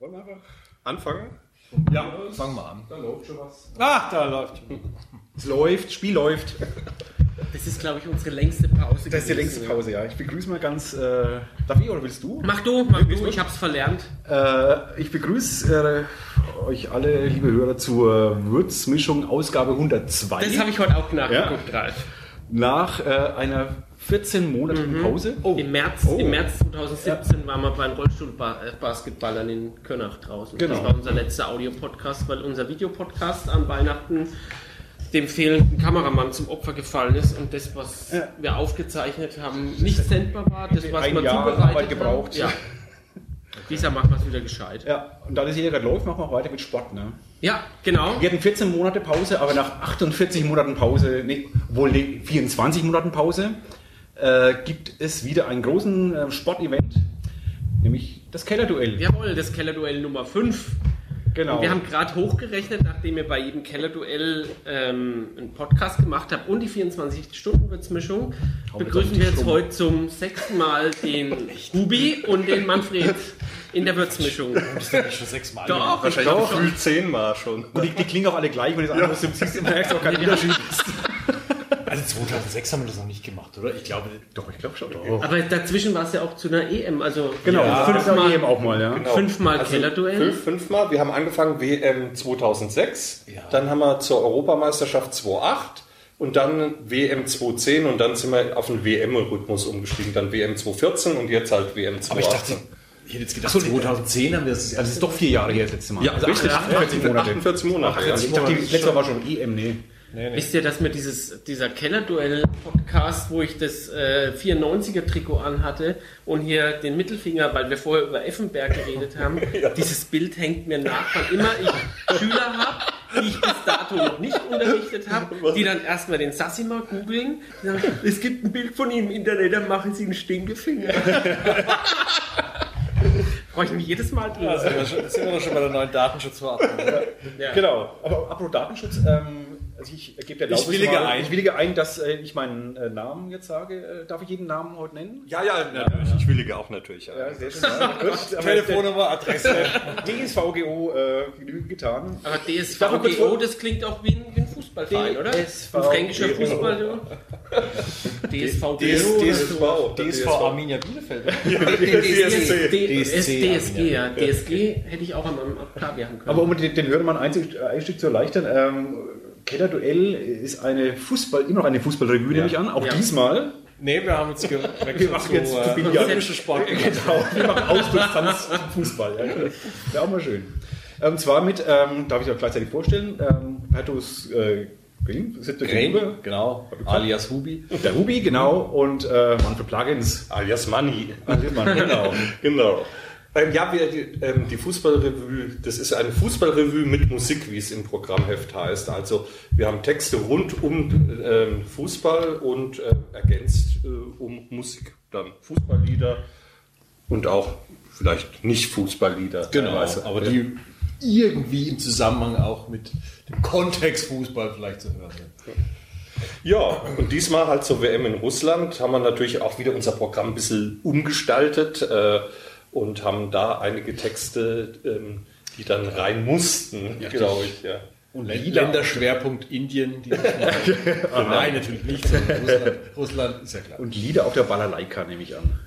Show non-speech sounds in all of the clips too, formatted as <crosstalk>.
Wollen wir einfach anfangen? Ja, fangen wir an. Da läuft schon was. Ach, da läuft schon. Es läuft, Spiel läuft. Das ist, glaube ich, unsere längste Pause. Das ist die längste ja. Pause, ja. Ich begrüße mal ganz. Äh, darf ich oder willst du? Mach du, mach du, ich hab's verlernt. Äh, ich begrüße äh, euch alle, liebe Hörer, zur Würzmischung Ausgabe 102. Das habe ich heute auch nachgeguckt, Ralf. Nach äh, einer 14-monatigen Pause. Oh. Im März, Oh. Im März 2017 waren wir bei den Rollstuhlbasketballern in Könach draußen. Genau. Das war unser letzter Audiopodcast, weil unser Videopodcast an Weihnachten dem fehlenden Kameramann zum Opfer gefallen ist und das, was Ja. wir aufgezeichnet haben, nicht sendbar war. Das, was Ein wir Jahr zubereitet Arbeit gebraucht. haben. Ja. Dieser machen wir es wieder gescheit. Ja, und da das hier gerade läuft, machen wir auch weiter mit Sport. Ne? Ja, genau. Wir hatten 14 Monate Pause, aber nach 48 Monaten Pause, nee, wohl nee, 24 Monaten Pause, äh, gibt es wieder einen großen äh, Sportevent, nämlich das Kellerduell. Jawohl, das Kellerduell Nummer 5. Genau. Und wir haben gerade hochgerechnet, nachdem ihr bei jedem Kellerduell ähm, einen Podcast gemacht habt und die 24-Stunden-Würzmischung, begrüßen wir jetzt heute zum sechsten Mal den <laughs> Hubi und den Manfred in der Würzmischung. Das ist doch schon sechsmal. Doch, ich Wahrscheinlich gefühlt zehnmal schon. Und die, die klingen auch alle gleich, wenn das andere ja. siehst du merkst auch keinen Unterschied. Also 2006 haben wir das noch nicht gemacht, oder? Ich glaube, Doch, ich glaube schon. Aber dazwischen war es ja auch zu einer EM, also Genau, Ja, fünfmal fünfmal, eben auch mal, ja. Genau. fünfmal Also Kellerduell. Fünf, fünfmal. Wir haben angefangen WM 2006, Ja. dann haben wir zur Europameisterschaft 2008 und dann WM 2010 und dann sind wir auf den WM-Rhythmus umgestiegen. Dann WM 2014 und jetzt halt WM 2018. aber ich dachte, ich hätte jetzt gedacht, 2010 haben wir das. Also es ist doch vier Jahre her das letzte Mal. ja, also richtig. 48 Monate. 48 Monate. ja. Also ich dachte, das letzte Mal war schon EM, nee. Wisst ihr, dass mir dieses, dieser Kellerduell-Podcast, wo ich das äh, 94er-Trikot anhatte und hier den Mittelfinger, weil wir vorher über Effenberg geredet haben, <laughs> dieses Bild hängt mir nach, wann immer ich Schüler habe, die ich bis dato noch nicht unterrichtet habe, die dann erstmal den Sassima googeln, sagen, es gibt ein Bild von ihm im Internet, dann machen sie einen Stinkefinger. <laughs> Freue ich mich jedes Mal drüber. schon, sind wir doch schon bei der neuen Datenschutzverordnung. Ja. Genau, aber apropos Datenschutz, ähm, also ich gebe Erlaubnis willige mal, ein. Ich willige ein, dass äh, ich meinen äh, Namen jetzt sage. Äh, darf ich jeden Namen heute nennen? Ja, ja, natürlich. Ich willige auch natürlich. Ja. Ja, sehr schön. Ja, Telefonnummer, Adresse. DSVGO äh, genügend getan. Aber DSVGO, das klingt auch wie ein, wie ein Fußballverein, oder? DSVGO. Ein fränkischer Fußball. ja. DSVGO. DSV. DSV Arminia Bielefeld. DSG, ja. DSG hätte ich auch am Klavier haben können. Aber um den, den Hörern mal einen Einstieg, Einstieg zu erleichtern, ähm, Kellerduell ist eine Fußball, immer noch eine Fußballrevue, nehme ich an. Auch Ja. diesmal. Nee, wir haben uns gewechselt <laughs> Wir machen jetzt zu äh, olympische Sport. Genau, wir machen Ausdruckstanz Fußball. Ja. Wäre auch mal schön. Und zwar mit, ähm, darf ich auch gleichzeitig vorstellen, ähm, Pertus äh, Green, sitzt gegenüber. genau. Alias Hubi. Der Ruby, genau, und äh, Manfred Plugins. Alias Money. genau. <laughs> Genau. Ähm, ja, wir, die, ähm, die Fußballrevue, das ist eine Fußballrevue mit Musik, wie es im Programmheft heißt. Also wir haben Texte rund um ähm, Fußball und äh, ergänzt äh, um Musik. Dann Fußballlieder und auch vielleicht nicht Fußballlieder. Genau, teilweise. aber die irgendwie im Zusammenhang auch mit dem Kontext Fußball vielleicht zu hören sind. Ja, und diesmal halt zur WM in Russland haben wir natürlich auch wieder unser Programm ein bisschen umgestaltet äh, und haben da einige Texte, ähm, die dann rein mussten, glaube ich. Ja. Und. Länderschwerpunkt Indien. dieses Mal. <laughs> Nein, natürlich nicht. sondern Russland, Russland ist ja klar. Und Lieder auf der Balalaika, nehme ich an.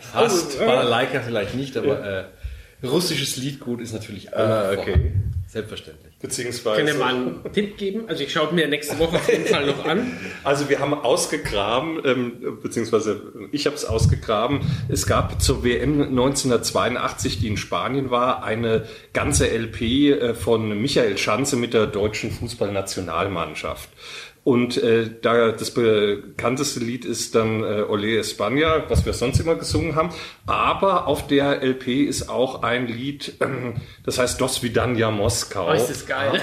Fast. Balalaika vielleicht nicht, aber äh, russisches Liedgut ist natürlich auch Ah, okay. Selbstverständlich. Beziehungsweise. Können wir mal einen Tipp geben? Also ich schaue mir nächste Woche auf jeden Fall noch an. Also wir haben ausgegraben, ähm, beziehungsweise ich habe es ausgegraben. Es gab zur WM 1982, die in Spanien war, eine ganze LP äh, von Michael Schanze mit der deutschen Fußballnationalmannschaft. Und äh, da das bekannteste Lied ist dann äh, Ole España, was wir sonst immer gesungen haben. Aber auf der LP ist auch ein Lied, ähm, das heißt Dos Vidania Moskau. Oh, ist das geil.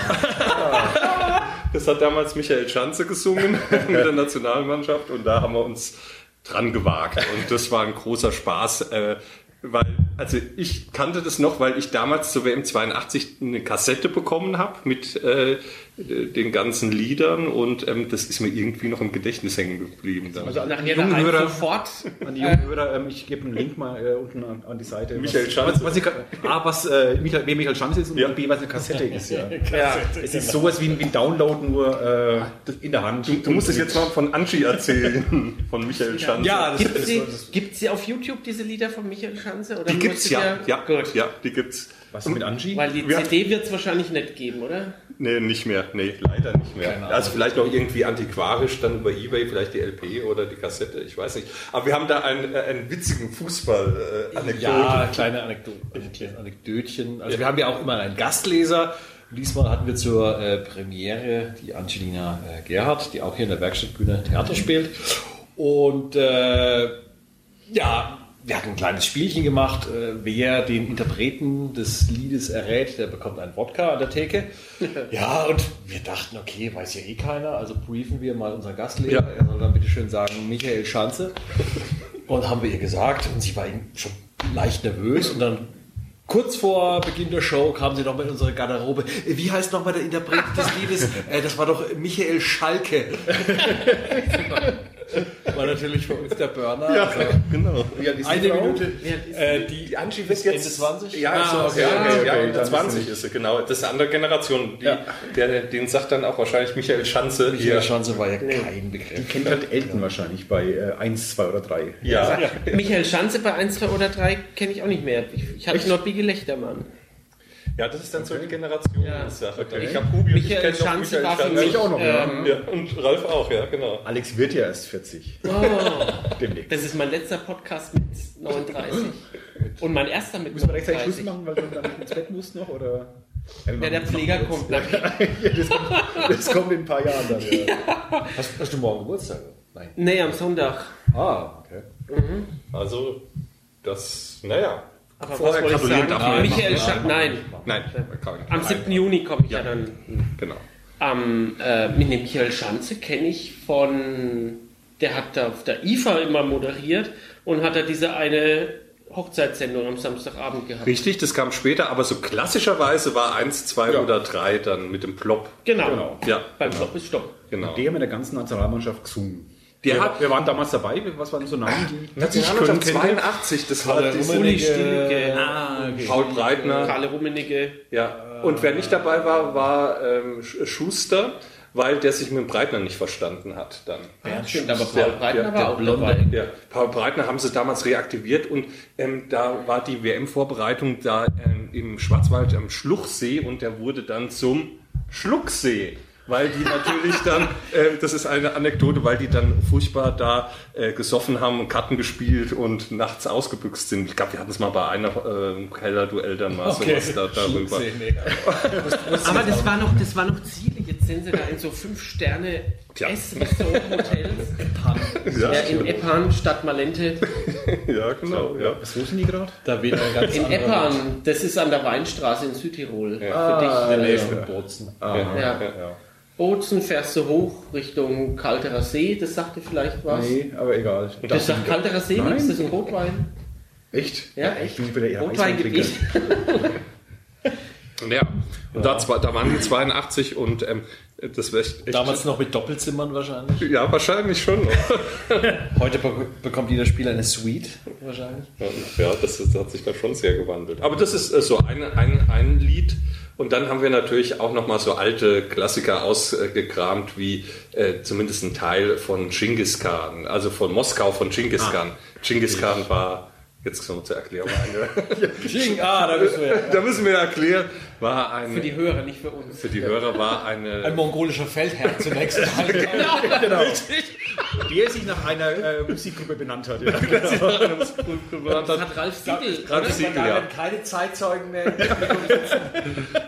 Das hat damals Michael Schanze gesungen <laughs> mit der Nationalmannschaft und da haben wir uns dran gewagt. Und das war ein großer Spaß, äh, Weil, also ich kannte das noch, weil ich damals zur WM 82 eine Kassette bekommen habe mit äh, den ganzen Liedern und ähm, das ist mir irgendwie noch im Gedächtnis hängen geblieben. Dann. Also an Nachher die jungen daheim Hörer, sofort. an die jungen Hörer ähm, ich gebe einen Link mal äh, unten an, an die Seite. Michael was, Schanze. Was, was ich, A, was äh, Michael, wer Michael Schanze ist und Ja. B, was eine Kassette ist. Ja. <laughs> Ja. Es ist sowas wie ein, wie ein Download, nur äh, in der Hand. Du musst es jetzt mal von Angie erzählen, <laughs> von Michael Schanze. Ja, das, Gibt sie, das, gibt's sie auf YouTube, diese Lieder von Michael Schanze? Oder die gibt's ja. Ja, ja, die gibt's. Was ist mit Angie? Weil die Ja. CD wird es wahrscheinlich nicht geben, oder? Nee, nicht mehr. Nee, leider nicht mehr. Also vielleicht noch irgendwie antiquarisch dann über Ebay, vielleicht die LP oder die Kassette, ich weiß nicht. Aber wir haben da einen, äh, einen witzigen Fußball-Anekdote. ja, kleine Anekdo ein kleines Anekdötchen. Also wir haben ja auch immer einen Gastleser. Diesmal hatten wir zur äh, Premiere die Angelina äh, Gerhardt, die auch hier in der Werkstattbühne Theater spielt. Und äh, ja, wir hatten ein kleines Spielchen gemacht. Äh, wer den Interpreten des Liedes errät, der bekommt einen Wodka an der Theke. <laughs> Ja, und wir dachten, okay, weiß ja eh keiner, also briefen wir mal unseren Gastleser. Ja. Er soll dann bitte schön sagen, Michael Schanze. Und haben wir ihr gesagt und sie war eben schon leicht nervös und dann kurz vor Beginn der Show kam sie noch mit unserer Garderobe. Wie heißt nochmal der Interpret des Liedes? <laughs> Äh, das war doch Michael Schalke. <laughs> War natürlich für uns der Burner. Ja, Also, genau. eine Minute. Wer ist Äh, die, Die Angie ist Ende jetzt 20? Ja, Ah, so, okay, ja, okay, ja, okay, Ende dann 20 ist sie, genau. Das ist eine andere Generation. Die, Ja. der, den sagt dann auch wahrscheinlich Michael Schanze. Michael hier. Schanze war ja kein Begriff. Kennt halt Elton wahrscheinlich bei äh, 1, 2 oder 3. Ja. Michael Schanze bei 1, 2 oder 3 kenne ich auch nicht mehr. Ich, ich hatte nur Biggie Lechtermann. Ja, das ist dann so die Generation. Ja. Ich habe Hubi und ich Michael kenne noch Michael war für Schanze. mich. Ich auch noch, ja. ähm, Ja, und Ralf auch, ja, genau. Alex wird ja erst 40. oh, Demnächst. das ist mein letzter Podcast mit 39. <laughs> Und mein erster mit Müssen wir rechtzeitig Schluss 39. machen, weil du dann ins Bett musst noch? Oder? Ja, Ja, der Pfleger kommt. <laughs> Ja, das, kommt, das kommt in ein paar Jahren dann. <laughs> Ja. Hast, hast du morgen Geburtstag? Nein. Nee, am Sonntag. Ah, okay. Also, das, naja. Aber Vorher was wollte ich gratulieren sagen? darf man Michael nicht. Schanze, nein. Nein, kann Am 7. Juni komme ich ja, dann. Genau. Am, äh, mit dem Michael Schanze kenne ich von, der hat da auf der IFA immer moderiert und hat da diese eine Hochzeitssendung am Samstagabend gehabt. Richtig, das kam später, aber so klassischerweise war eins, zwei Ja. oder drei dann mit dem Plop. Genau. Genau. Ja, Beim Stopp ist Stopp. genau. Die haben in der ganzen Nationalmannschaft gesungen. Der wir, hat- wir waren damals dabei. Was waren so Namen, die Nationalmannschaft könnte? 82, das war die Rummenigge. Ah, okay. Paul Breitner. Karle Rummenigge. Ja. Und wer nicht dabei war, war ähm, Sch- Schuster, weil der sich mit dem Breitner nicht verstanden hat dann. Stimmt, aber Paul Breitner der- war auch dabei. Ja, Paul Breitner haben sie damals reaktiviert und ähm, da war die WM-Vorbereitung da ähm, im Schwarzwald am Schluchsee und der wurde dann zum Schlucksee. Weil die natürlich dann, äh, das ist eine Anekdote, weil die dann furchtbar da äh, gesoffen haben und Karten gespielt und nachts ausgebüxt sind. Ich glaube, wir hatten es mal bei einer äh, Keller-Duell dann mal sowas da, darüber. <laughs> Aber das war noch, das war noch Ziele. Jetzt sind sie da in so fünf Sterne Tja. Ess-Restaurant-Hotels. <laughs> Ja, Ja, in Eppan, Stadt Malente. <laughs> ja, genau. Ja. Was wissen die gerade? Da weht ein ganz In Eppan, das ist an der Weinstraße in Südtirol. Ja. Für dich. in der Nähe ja. von Bozen. Ja. ja. Bozen fährst du hoch Richtung Kalterer See, das sagte vielleicht was. Nee, aber egal. Das sagt Kalterer See Nein. nichts, das ist ein Rotwein. Echt? Ja, Ich bin wieder eher Rotweingebiet. Weißweintrinker. <laughs> Ja, und da, zwar- da waren die 82 und ähm, das wäre echt, echt Damals noch mit Doppelzimmern wahrscheinlich. Ja, wahrscheinlich schon. noch. <laughs> Heute be bekommt jeder Spieler eine Suite wahrscheinlich. Ja, das, ist, das hat sich da schon sehr gewandelt. Aber das ist äh, so ein, ein, ein Lied. Und dann haben wir natürlich auch nochmal so alte Klassiker ausgekramt, wie äh, zumindest ein Teil von Genghis Khan, also von Moskau von Genghis Khan. Genghis Khan war, jetzt kommen wir zur Erklärung, Ching, <laughs> ah, da du ja. da müssen wir erklären, war eine, Für die Hörer, nicht für uns. für die Hörer war eine, Ein mongolischer Feldherr zunächst. <laughs> genau. Der sich nach einer äh, Musikgruppe benannt hat. Ja. <laughs> Das hat Ralf Siegel. Ralf Siegel, ja. keine Zeitzeugen mehr.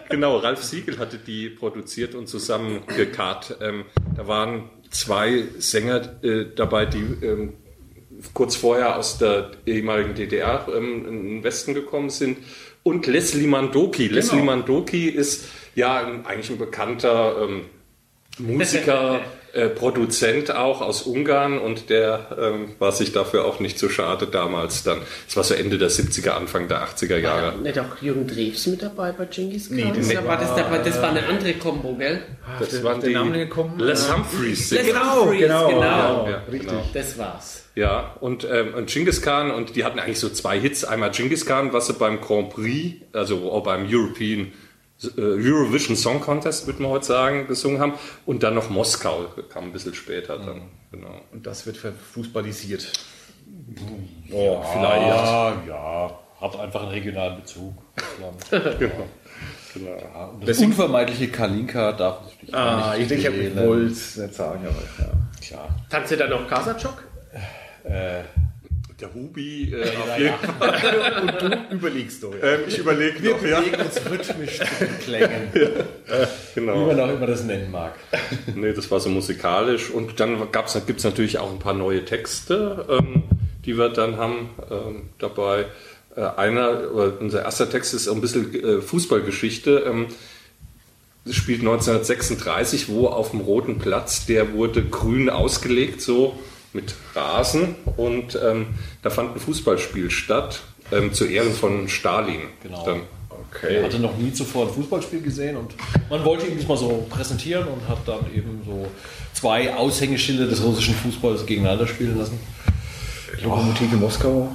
Genau, Ralf Siegel hatte die produziert und zusammen gekarrt. Ähm, da waren zwei Sänger äh, dabei, die ähm, kurz vorher aus der ehemaligen DDR ähm, in den Westen gekommen sind. Und Leslie Mandoki. Leslie Mandoki ist ja eigentlich ein bekannter ähm, Musiker <laughs> äh, Produzent auch aus Ungarn und der ähm, war sich dafür auch nicht so schade damals dann. Es war so Ende der 70er, Anfang der 80er Jahre. Nicht auch Jürgen Drews mit dabei bei Genghis Khan? Nee, das Oder war das, das war eine andere Kombo, gell? Das der- waren der die Name gekommen, Les Humphreys. Les Genau, Humphreys, genau, genau. Ja, richtig. genau. Das war's. Ja, und, ähm, und Genghis Khan, und die hatten eigentlich so zwei Hits. Einmal Genghis Khan, was sie beim Grand Prix, also auch beim European Eurovision Song Contest, würde man heute sagen, gesungen haben. Und dann noch Moskau, kam ein bisschen später dann. Genau. Und das wird verfußballisiert. Oh, vielleicht. Ja, ja. Hat einfach einen regionalen Bezug. Russland. <laughs> Genau. Ja, und das unvermeidliche Kalinka darf natürlich Ah, ich nicht denke, ich wollte es nicht sagen, aber ja. Klar. Tanzt ihr dann noch Kasachok? Der Hubi, äh, auf jeden Fall. <laughs> Überlegst du. Ähm, ich überlege noch, ja. bewegen uns rhythmisch zu den Klängen, <laughs> Genau. wie man auch immer das nennen mag. Nee, das war so musikalisch. Und dann gibt es natürlich auch ein paar neue Texte, ähm, die wir dann haben ähm, dabei. Äh, einer, unser erster Text ist ein bisschen äh, Fußballgeschichte. Ähm, das spielt 1936, wo auf dem Roten Platz, der wurde grün ausgelegt, so mit Rasen. Und ähm, da fand ein Fußballspiel statt, ähm, zu Ehren von Stalin. Genau. Dann, Er hatte noch nie zuvor ein Fußballspiel gesehen und man wollte ihn das mal so präsentieren und hat dann eben so zwei Aushängeschilder des russischen Fußballs gegeneinander spielen lassen. Lokomotive Moskau.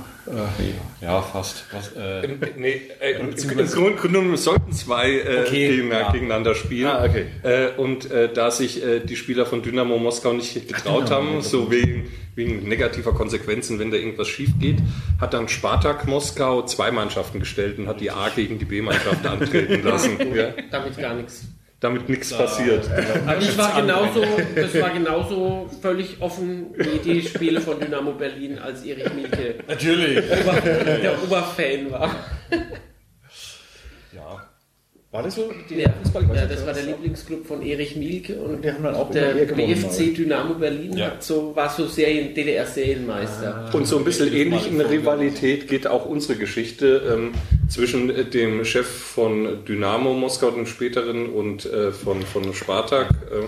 Ja, fast. Was, äh, Nee, äh, im, im Grunde genommen sollten zwei äh, Okay, gegen, ja. gegeneinander spielen. Ah, okay. äh, und äh, da sich äh, die Spieler von Dynamo Moskau nicht getraut haben, so wegen, wegen negativer Konsequenzen, wenn da irgendwas schief geht, hat dann Spartak Moskau zwei Mannschaften gestellt und hat die A gegen die B-Mannschaft <laughs> antreten lassen. ja, Damit gar nichts. Damit nichts passiert. <laughs> Aber ich war genauso, das war genauso völlig offen wie die Spiele von Dynamo Berlin, als Erich Mielke Natürlich. Ober, der Oberfan war. Ja. War das so? Die Ja, Fußball- ja, das war der Lieblingsclub von Erich Mielke und Die haben dann auch der gewonnen, BFC Dynamo Berlin Ja. hat so, war so Serien, DDR-Serienmeister. Und so ein bisschen ähnlich in Rivalität geht auch unsere Geschichte ähm, zwischen dem Chef von Dynamo Moskau, dem späteren, und äh, von, von Spartak. Äh,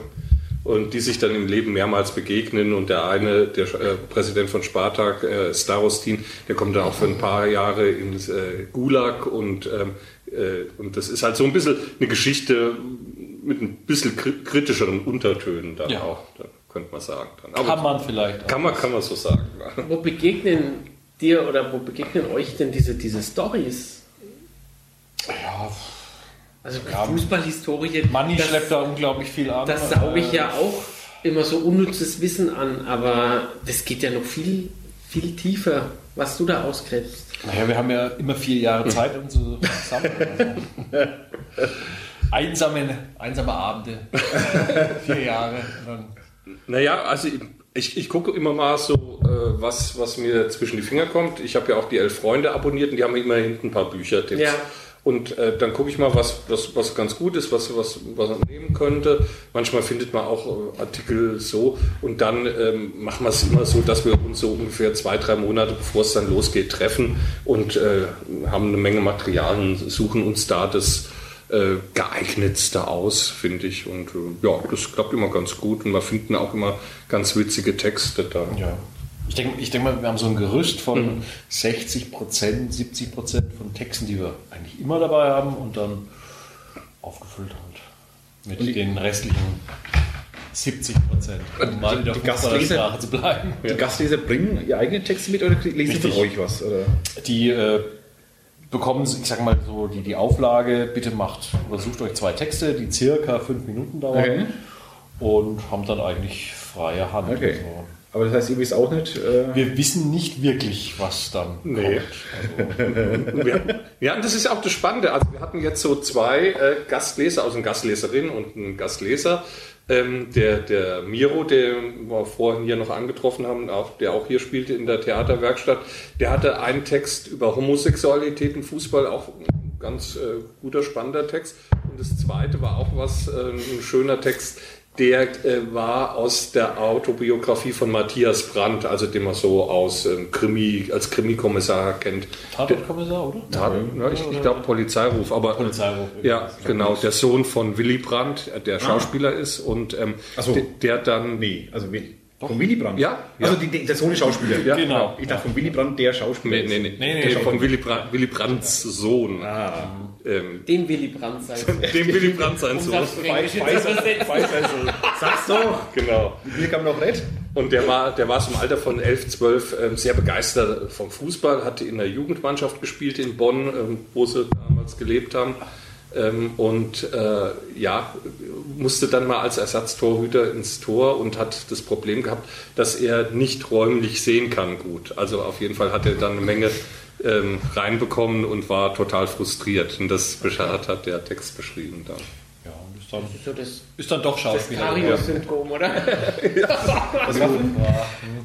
und die sich dann im Leben mehrmals begegnen. Und der eine, der äh, Präsident von Spartak, äh, Starostin, der kommt dann auch für ein paar Jahre ins äh, Gulag. Und, ähm, äh, und das ist halt so ein bisschen eine Geschichte mit ein bisschen kri- kritischeren Untertönen dann Ja. auch, da könnte man sagen. Dann. Aber Kann man vielleicht. auch. kann man, kann man so sagen. Wo begegnen dir oder wo begegnen euch denn diese, diese Stories? Ja, Also Ja, Fußballhistorie, Manni schleppt da unglaublich viel an. das sauge ich Äh, ja auch immer so unnützes Wissen an, aber das geht ja noch viel, viel tiefer, was du da ausgräbst. Naja, wir haben ja immer vier Jahre <laughs> Zeit, um zu sammeln. Also. Einsame, einsame Abende. <laughs> vier Jahre. Naja, also ich, ich, ich gucke immer mal so, äh, was, was mir zwischen die Finger kommt. Ich habe ja auch die Elf Freunde abonniert und die haben immer hinten ein paar Büchertipps. Ja. Und äh, dann gucke ich mal, was, was, was ganz gut ist, was, was, was man nehmen könnte. Manchmal findet man auch äh, Artikel so. Und dann ähm, machen wir es immer so, dass wir uns so ungefähr zwei, drei Monate, bevor es dann losgeht, treffen und äh, haben eine Menge Material und suchen uns da das äh, geeignetste aus, finde ich. Und äh, ja, das klappt immer ganz gut. Und wir finden auch immer ganz witzige Texte da. Ja. Ich denke ich denk mal, wir haben so ein Gerüst von 60 Prozent, 70 Prozent von Texten, die wir eigentlich immer dabei haben und dann aufgefüllt halt mit den restlichen 70 Prozent, um mal in der die Gastleser- zu bleiben. Die Gastleser bringen ihre eigenen Texte mit oder lesen sie von Richtig. euch was? Oder? Die äh, bekommen, ich sag mal so, die, die Auflage, bitte macht oder sucht euch zwei Texte, die circa fünf Minuten dauern Okay. und haben dann eigentlich freie Hand. Okay. Also, Aber das heißt, ihr wisst auch nicht. Äh, wir wissen nicht wirklich, was dann Nee. kommt. Also, Wir, ja, und das ist auch das Spannende. Also wir hatten jetzt so zwei äh, Gastleser, also eine Gastleserin und einen Gastleser. Ähm, der, der Miro, den wir vorhin hier noch angetroffen haben, auch, der auch hier spielte in der Theaterwerkstatt, der hatte einen Text über Homosexualität im Fußball, auch ein ganz äh, guter, spannender Text. Und das zweite war auch was, äh, ein schöner Text, Der äh, war aus der Autobiografie von Matthias Brandt, also den man so aus ähm, Krimi, als Krimikommissar kennt. Tatortkommissar, oder? Ja, ja, ich, ich glaube Polizeiruf, aber Polizeiruf. ja, genau, der Sohn von Willy Brandt, der Schauspieler ist und ähm, so. der, der dann Nee, also Willy. Von Willy Brandt? Ja, Also ja. die, der Sohn ist Schauspieler. Ja, genau. Ich dachte von Willy Brandt der Schauspieler. Nee, nee, nee. Nee, nee, Der nee, von Willy, Brandt, Willy Brandts Sohn. Ah. Ähm, Dem Willy Brandt sein. <laughs> dem Willy Brandt sein Sohn. Sag's doch. Genau. Wie kam noch Red? Und der war, der war so im Alter von 11, 12 ähm, sehr begeistert vom Fußball, hatte in der Jugendmannschaft gespielt in Bonn, ähm, wo sie damals gelebt haben. Ähm, und äh, ja, musste dann mal als Ersatztorhüter ins Tor und hat das Problem gehabt, dass er nicht räumlich sehen kann gut. Also auf jeden Fall hat er dann eine Menge ähm, reinbekommen und war total frustriert. Und das hat der Text beschrieben dann. Dann, So das, ist dann doch das Schauspieler. Karius-Syndrom, oder? <laughs>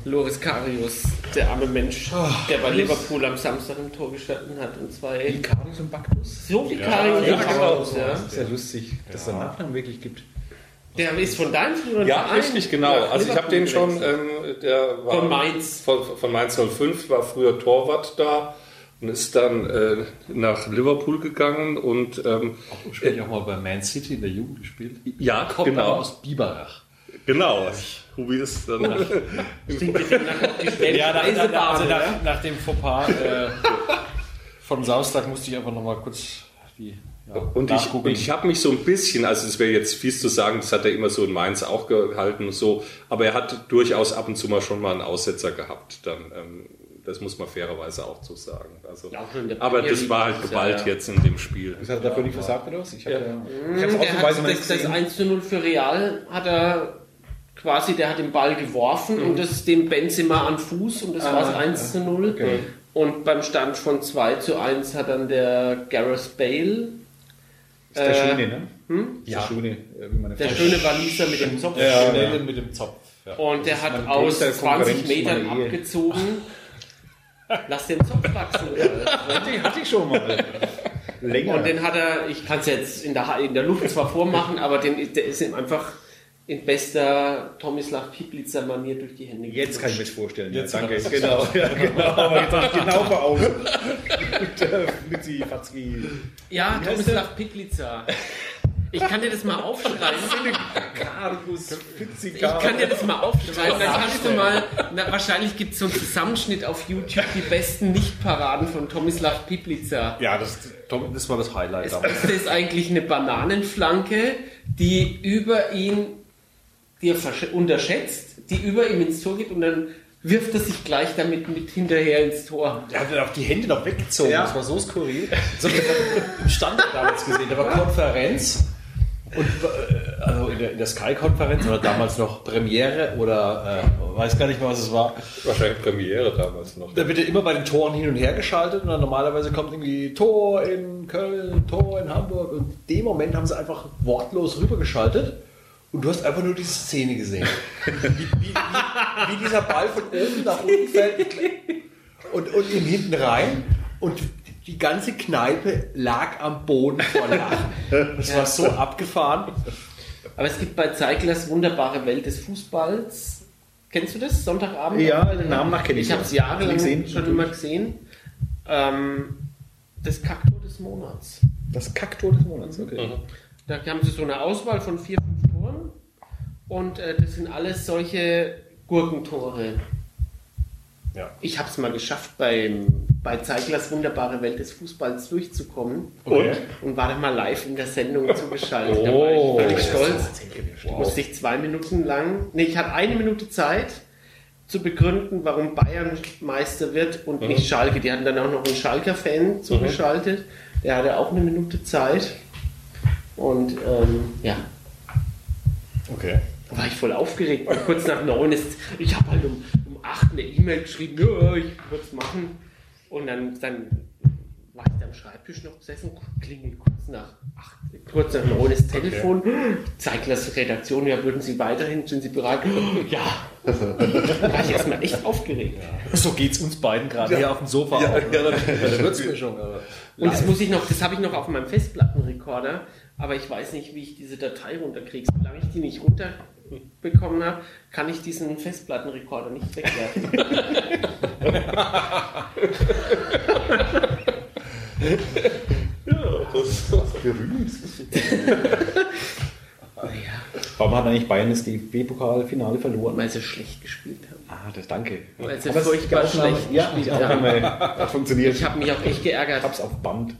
Loris Karius, der arme Mensch, der bei Liverpool am Samstag im Tor gestanden hat und zwei. Vicarius und Baktus? So wie Karius, ja, und genau. Karius, ja. Das ist ja lustig, dass es einen Nachnamen wirklich gibt. Der ist von deinem früheren Ja, Verein richtig, genau. Also ich habe den schon, ähm, der war Von Mainz. Von, von Mainz 05, war früher Torwart da und ist dann äh, nach Liverpool gegangen und ähm, Ursprünglich auch mal bei Man City in der Jugend gespielt. ja, Kommt genau, aus Biberach. genau. Hubi ist dann Stinkt nach die Stelle Ja, nach, nach, also nach, nach dem Fauxpas äh, von Samstag musste ich einfach nochmal kurz die ja, und ich, und ich habe mich so ein bisschen, also es wäre jetzt fies zu sagen, das hat er immer so in Mainz auch gehalten und so, aber er hat durchaus ab und zu mal schon mal einen Aussetzer gehabt. Dann, ähm, das muss man fairerweise auch so sagen. Also, Ja, der aber das war halt ja, Gewalt ja. jetzt in dem Spiel. Was hat er dafür nicht versagt oder was? Ich habe Ja. ja. Hm, Der hat mal das, das gesehen. 1 zu 0 für Real hat er quasi, der hat den Ball geworfen und das dem Benzema an Fuß und das war das 1 zu 0. Okay. Und beim Stand von 2 zu 1 hat dann der Gareth Bale, Ist der Äh, Schöne, ne? Hm? Der Schöne, äh, wie meine der schöne Waliser mit dem Zopf. ja, Schnelle mit dem Zopf. Ja. Und der hat aus größter 20 Konkurrent Metern abgezogen. <laughs> Lass den Zopf wachsen. Oder? Hatte, hatte ich schon mal. Länger. Und den hat er, ich kann es jetzt in der, in der Luft zwar vormachen, aber den, der ist ihm einfach in bester Tomislav Piplitzer Manier durch die Hände Jetzt kann ich mir vorstellen. Jetzt ja, danke. Genau, <laughs> ja, genau. Aber jetzt habe ich <laughs> genau vor Augen. Und, äh, Fatzki. Ja, Tomislav Piplitzer. Ich kann dir das mal aufschreiben. Ich kann dir das mal aufschreiben, dann kannst du mal, na, wahrscheinlich gibt es so einen Zusammenschnitt auf YouTube, die besten Nichtparaden von Tomislav Piplitzer. Ja, das, das war das Highlight Das damals. Beste ist eigentlich eine Bananenflanke, die über ihn, die er unterschätzt, die über ihm ins Tor geht und dann wirft er sich gleich damit mit hinterher ins Tor. Der hat dann auch die Hände noch weggezogen. Ja. Das war so skurril. So, im Standard damals gesehen. Da war Konferenz. Und äh, also in der, der Sky-Konferenz oder damals noch Premiere oder äh, weiß gar nicht mehr, was es war. Wahrscheinlich Premiere damals noch. Da wird ja immer bei den Toren hin und her geschaltet und dann normalerweise kommt irgendwie Tor in Köln, Tor in Hamburg und in dem Moment haben sie einfach wortlos rübergeschaltet und du hast einfach nur diese Szene gesehen. Wie, wie, wie, wie dieser Ball von oben nach unten fällt und, und ihn hinten rein und die ganze Kneipe lag am Boden vor Lachen. Das war so abgefahren. Aber es gibt bei Zeiglers wunderbare Welt des Fußballs. Kennst du das? Sonntagabend? Ja, den Namen nach kenne ich Ich habe es ja. jahrelang Gesehen, schon immer gesehen. Ähm, das Kaktor des Monats. Das Kacktor des Monats, okay. Da haben sie so eine Auswahl von vier, fünf Toren und äh, das sind alles solche Gurkentore. Ja. Ich habe es mal geschafft, beim, bei Zeiglers wunderbare Welt des Fußballs durchzukommen Okay. und war da mal live in der Sendung <laughs> zugeschaltet. da war Oh. ich völlig stolz. Musste ich zwei Minuten lang, nee, ich hatte eine Minute Zeit zu begründen, warum Bayern Meister wird und nicht Schalke. Die hatten dann auch noch einen Schalker-Fan zugeschaltet. Der hatte auch eine Minute Zeit. Und ähm, ja, Okay. da war ich voll aufgeregt. Und kurz nach neun ist, ich habe halt um, um acht eine E-Mail geschrieben, ja, ich würde es machen. Und dann, dann war ich da am Schreibtisch noch gesessen, klingelt kurz nach acht, kurz nach neun das Telefon, Zeiglers Redaktion, ja, würden Sie weiterhin, sind Sie bereit? Ja. <laughs> Da war ich erstmal echt aufgeregt. So geht's uns beiden gerade hier auf dem Sofa auch. ne? Bei der Würzmischung. aber- Und das muss ich noch, das habe ich noch auf meinem Festplattenrekorder, aber ich weiß nicht, wie ich diese Datei runterkriege. Solange ich die nicht runterbekommen habe, kann ich diesen Festplattenrekorder nicht wegwerfen. <laughs> Warum hat eigentlich Bayern das DFB-Pokalfinale verloren? Weil sie schlecht gespielt haben. Ah, das danke. Weil sie Aber es furchtbar schlecht Ja, gespielt ja, haben. Hat funktioniert. Ich habe mich auch echt geärgert, hab's auf Band.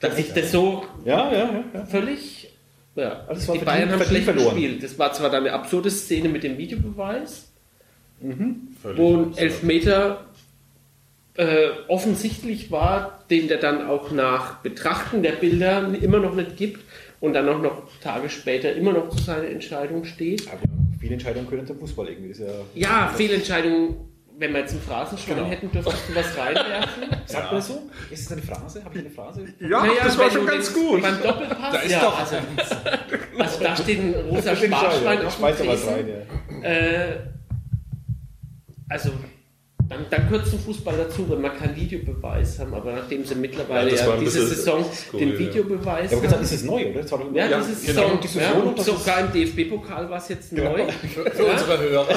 dass ich das so Ja, ja, ja. ja. völlig. Ja, Das war die Bayern haben verdient schlecht verloren. gespielt. Das war zwar dann eine absurde Szene mit dem Videobeweis, Völlig wo ein. Elfmeter äh, offensichtlich war, den der dann auch nach Betrachten der Bilder immer noch nicht gibt und dann auch noch Tage später immer noch zu seiner Entscheidung steht. Aber viele Entscheidungen können zum Fußball irgendwie. Das ist ja, Ja, Fehlentscheidung, wenn wir jetzt ein Phrasenschwein Genau. hätten, dürftest du was reinwerfen. Sagt man das so? Ist es eine Phrase? Habe ich eine Phrase? Ja, Naja, das war schon ganz gut. Beim Doppelpass, Da ist ja, doch- also, <laughs> also da steht ein rosa Ich Sparschwein auf schmeiß da dem was Tresen. rein, ja. Äh, also, dann, dann gehört zum Fußball dazu, wenn wir keinen Videobeweis haben. Aber nachdem sie mittlerweile Ja, das ja, diese Saison skurril, den ja. Videobeweis Ja, aber gesagt, haben. ist es neu, oder? Das war doch Ja, Ja, diese genau, Saison. die Saison, ja, und das sogar im DFB-Pokal war es jetzt neu. <laughs> Für unsere Hörer.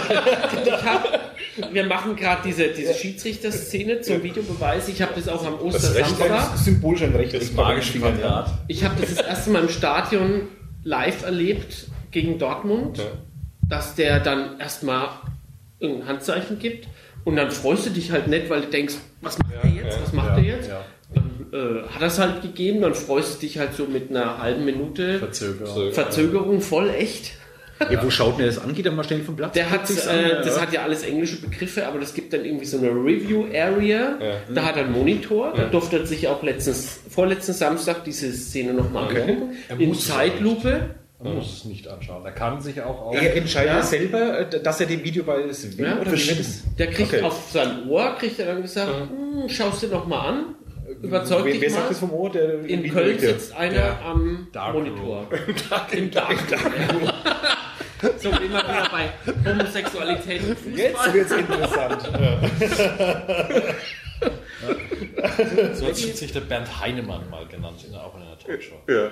Ich hab, wir machen gerade diese, diese Schiedsrichter-Szene zum Videobeweis. Ich habe das auch am Ostersamstag. Das Symbolisch ein Recht. Das magische Quadrat. Ich habe das das erste Mal im Stadion live erlebt gegen Dortmund, Ja. dass der dann erstmal ein Handzeichen gibt und dann freust du dich halt nicht, weil du denkst, was macht der jetzt? ja, was macht ja, der jetzt? ja. Dann äh, hat er es halt gegeben, dann freust du dich halt so mit einer halben Minute Verzögerung. Verzögerung voll echt. Ja, wo schaut denn das an? Geht er mal schnell vom Platz? Der hat, äh, an, das ja. hat ja alles englische Begriffe, aber das gibt dann irgendwie so eine Review-Area. Ja. Da hat er einen Monitor. Da durfte er sich auch letztens, vorletzten Samstag diese Szene nochmal Okay. angucken. Er In Zeitlupe. Man muss es nicht anschauen. Er kann sich auch auf. Er entscheidet Ja. selber, äh, dass er den Videobeweis will, Ja, oder? Der kriegt Okay. auf sein Ohr, kriegt er dann gesagt, hm, schaust dir noch mal an, überzeug Wer, dich wer mal. sagt das vom Ohr? Der In Video- Köln sitzt einer der am Darkroom. Monitor. <laughs> Im Darkroom. so wie man wieder bei Homosexualität. Jetzt wird es interessant. <laughs> <laughs> So hat sich der Bernd Heinemann mal genannt, in, auch in einer Talkshow. Ja.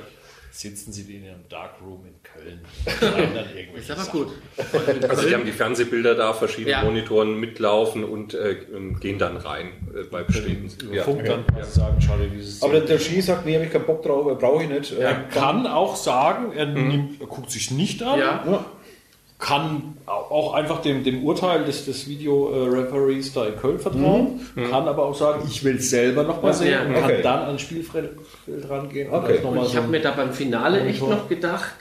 Sitzen sie in ihrem Darkroom in Köln. <laughs> schreiben dann irgendwelche Ist aber Sachen. gut. Also die haben die Fernsehbilder da, verschiedene Ja. Monitoren mitlaufen und äh, gehen dann rein äh, bei bestimmten. Ja. Funk dann quasi sagen, schau dir dieses Aber der, der Ski sagt, nee, habe ich keinen Bock drauf, brauche ich nicht. Er Äh, kann auch sagen, er, nimmt, er guckt sich nicht an, Ja. Ja. kann au- auch einfach dem, dem Urteil des, des Video-Referees da in Köln vertrauen, kann aber auch sagen, ich will es selber nochmal Ja, sehen ja. und kann Okay. dann ans Spielfeld rangehen Okay. Und ich so habe mir da beim Finale echt noch gedacht,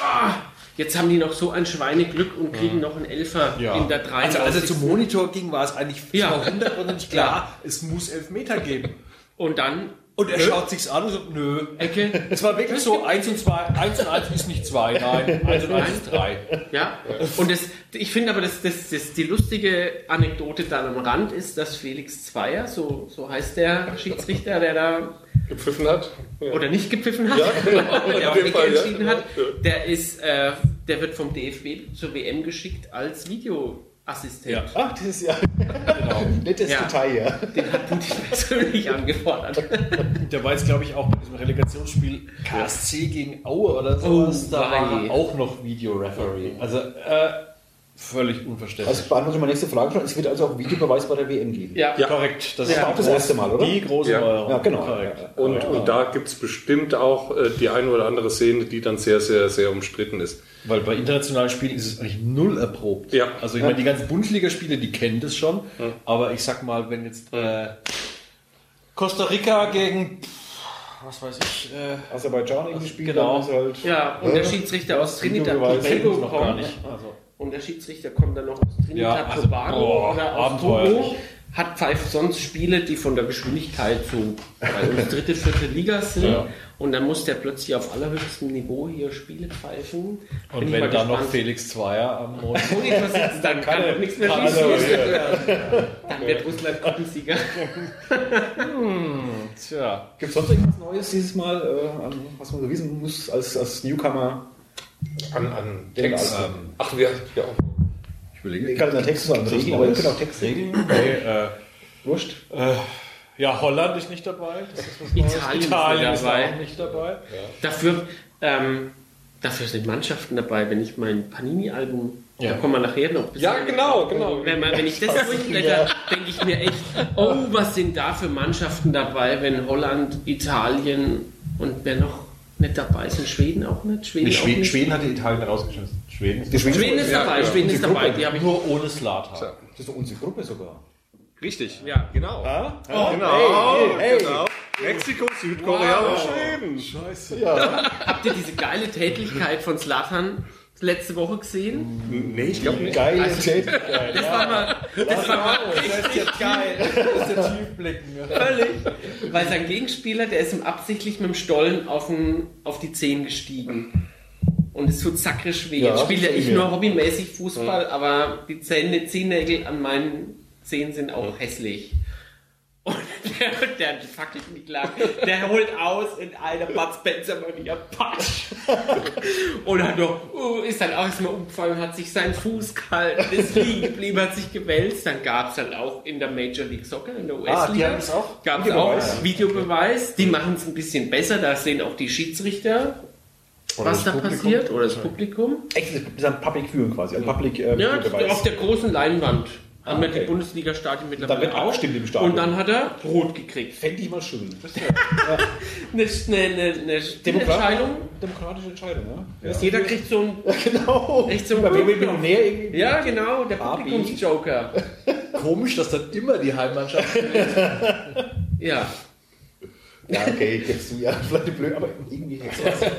ah, jetzt haben die noch so ein Schweineglück und kriegen noch einen Elfer ja. in der 3. Also als er zum Monitor ging, war es eigentlich Ja. hundertprozentig <laughs> klar, es muss Elfmeter geben. Und dann Und er schaut sich's an und sagt, nö. Ecke. Es war wirklich so, 1 und 2, 1 und 1 ist nicht 2, nein, 1 und 1 ist 3. Ja, und das, ich finde aber, das, das, das, die lustige Anekdote dann am Rand ist, dass Felix Zweier, so, so heißt der Schiedsrichter, der da Gepfiffen hat. Ja. oder nicht gepfiffen hat, Ja, <laughs> der auf jeden Ecke Fall, ja. entschieden hat, Ja. der ist, äh, der wird vom DFB zur WM geschickt als Videoassistent. Ja. Ach, das ist ja nettes Ja. Detail, ja. Den hat Putin persönlich angefordert. Der war jetzt, glaube ich, auch bei diesem Relegationsspiel KSC gegen Aue oder sowas. Oh, da war auch noch Videoreferee. Also, äh, völlig unverständlich. Also beantworte meine nächste Frage schon. Es wird also auch Videobeweis bei der WM geben. Ja, Ja. korrekt. Das Ja. ist auch das erste Mal, oder? Die große Ja. Neuerung. Ja, genau. Korrekt. Und, und da gibt es bestimmt auch äh, die eine oder andere Szene, die dann sehr, sehr, sehr umstritten ist. Weil bei internationalen Spielen ist es eigentlich null erprobt. Ja. Also ich meine, die ganzen Bundesligaspiele, die kennen das schon. Aber ich sag mal, wenn jetzt äh, Costa Rica gegen, was weiß ich, äh, Aserbaidschan irgendwie spielt, Genau. dann ist halt. ja und der Schiedsrichter aus Trinidad Tobago sie noch gar kommt. nicht. Also, Und der Schiedsrichter kommt dann noch aus Trinidad Ja, also, Tobago boah, oder aus. Togo. hat pfeift sonst Spiele, die von der Geschwindigkeit so dritte, vierte Liga sind. Ja. Und dann muss der plötzlich auf allerhöchstem Niveau hier Spiele pfeifen. Bin Und wenn da noch. Felix Zweier am sitzt, dann kann doch nichts mehr er gehen. Dann wird Russland Gruppensieger. <laughs> Tja, Gibt es sonst irgendwas Neues dieses Mal, äh, was man so wissen muss als, als Newcomer? An, an Den Text. Alten. Ach, wir, ja. ich überlege. In der Text an Regeln, aber ihr könnt auch Text Regeln? Nee, äh, Wurscht. ja, Holland ist nicht dabei. Das ist. Italien ist Italien ist dabei. auch nicht dabei. Dafür, ähm, dafür sind Mannschaften dabei, wenn ich mein Panini-Album, Ja. da kommen wir nachher noch. ein bisschen- Ja, genau, genau. Wenn, man, wenn ich das durchblätter, denke ich mir echt, oh, was sind da für Mannschaften dabei, wenn Holland, Italien und wer noch nicht dabei sind, Schweden auch nicht? Schweden, auch Schweden, nicht? Schweden hatte Italien rausgeschmissen. Schweden ist Die Schweden, Schweden ist Ja, dabei, ja. Schweden ist Die dabei, Gruppe. die habe ich. nur ohne Slatan. Tja. Das ist doch unsere Gruppe sogar. Richtig. Ja. Genau. Ah? Genau. Hey, hey. genau. Mexiko, Südkorea und Schweden. Scheiße. Habt ihr diese geile Tätigkeit von Slatan letzte Woche gesehen? Nee, ich glaube nicht. Geile Also- Tätigkeit. Das war mal, das war mal richtig geil. Das ist der Tiefblicken. Völlig. Weil sein Gegenspieler, der ist ihm absichtlich mit dem Stollen auf, den, auf die Zehen gestiegen. Und es tut sakrisch weh. Ja, Jetzt spiele ja das ich nur hobbymäßig Fußball, aber die Zähne, Zehennägel an meinen Zehen sind auch hässlich. Und der, der mich lang. Der holt aus in einer Bud Spencer Maria Patsch. Und hat noch, uh, ist dann auch erstmal umgefallen, hat sich seinen Fuß gehalten, ist liegen geblieben, hat sich gewälzt. Dann gab es dann auch in der Major League Soccer, in der US-Liga. Ah, es auch? Gab es auch Videobeweis. Die machen es ein bisschen besser, da sehen auch die Schiedsrichter, was da passiert, oder das Publikum. Echt, das ist ein Public Viewing quasi. Ein Public äh, Ja, auf der großen Leinwand. Haben wir okay. die Bundesliga-Stadien mittlerweile wird auch. abgestimmt im Stadion. Und dann hat er rot gekriegt. Fände ich mal schön. <laughs> Eine, eine, eine, eine Entscheidung. Demokratische Entscheidung, ja? Jeder kriegt so ein, Genau. echt so ein Bei Millionär irgendwie. Ja, genau, der. Publikumsjoker. <laughs> Komisch, dass dann immer die Heimmannschaft. <laughs> Ja. Ja, okay, gibst du ja. Vielleicht blöd, aber irgendwie hätte.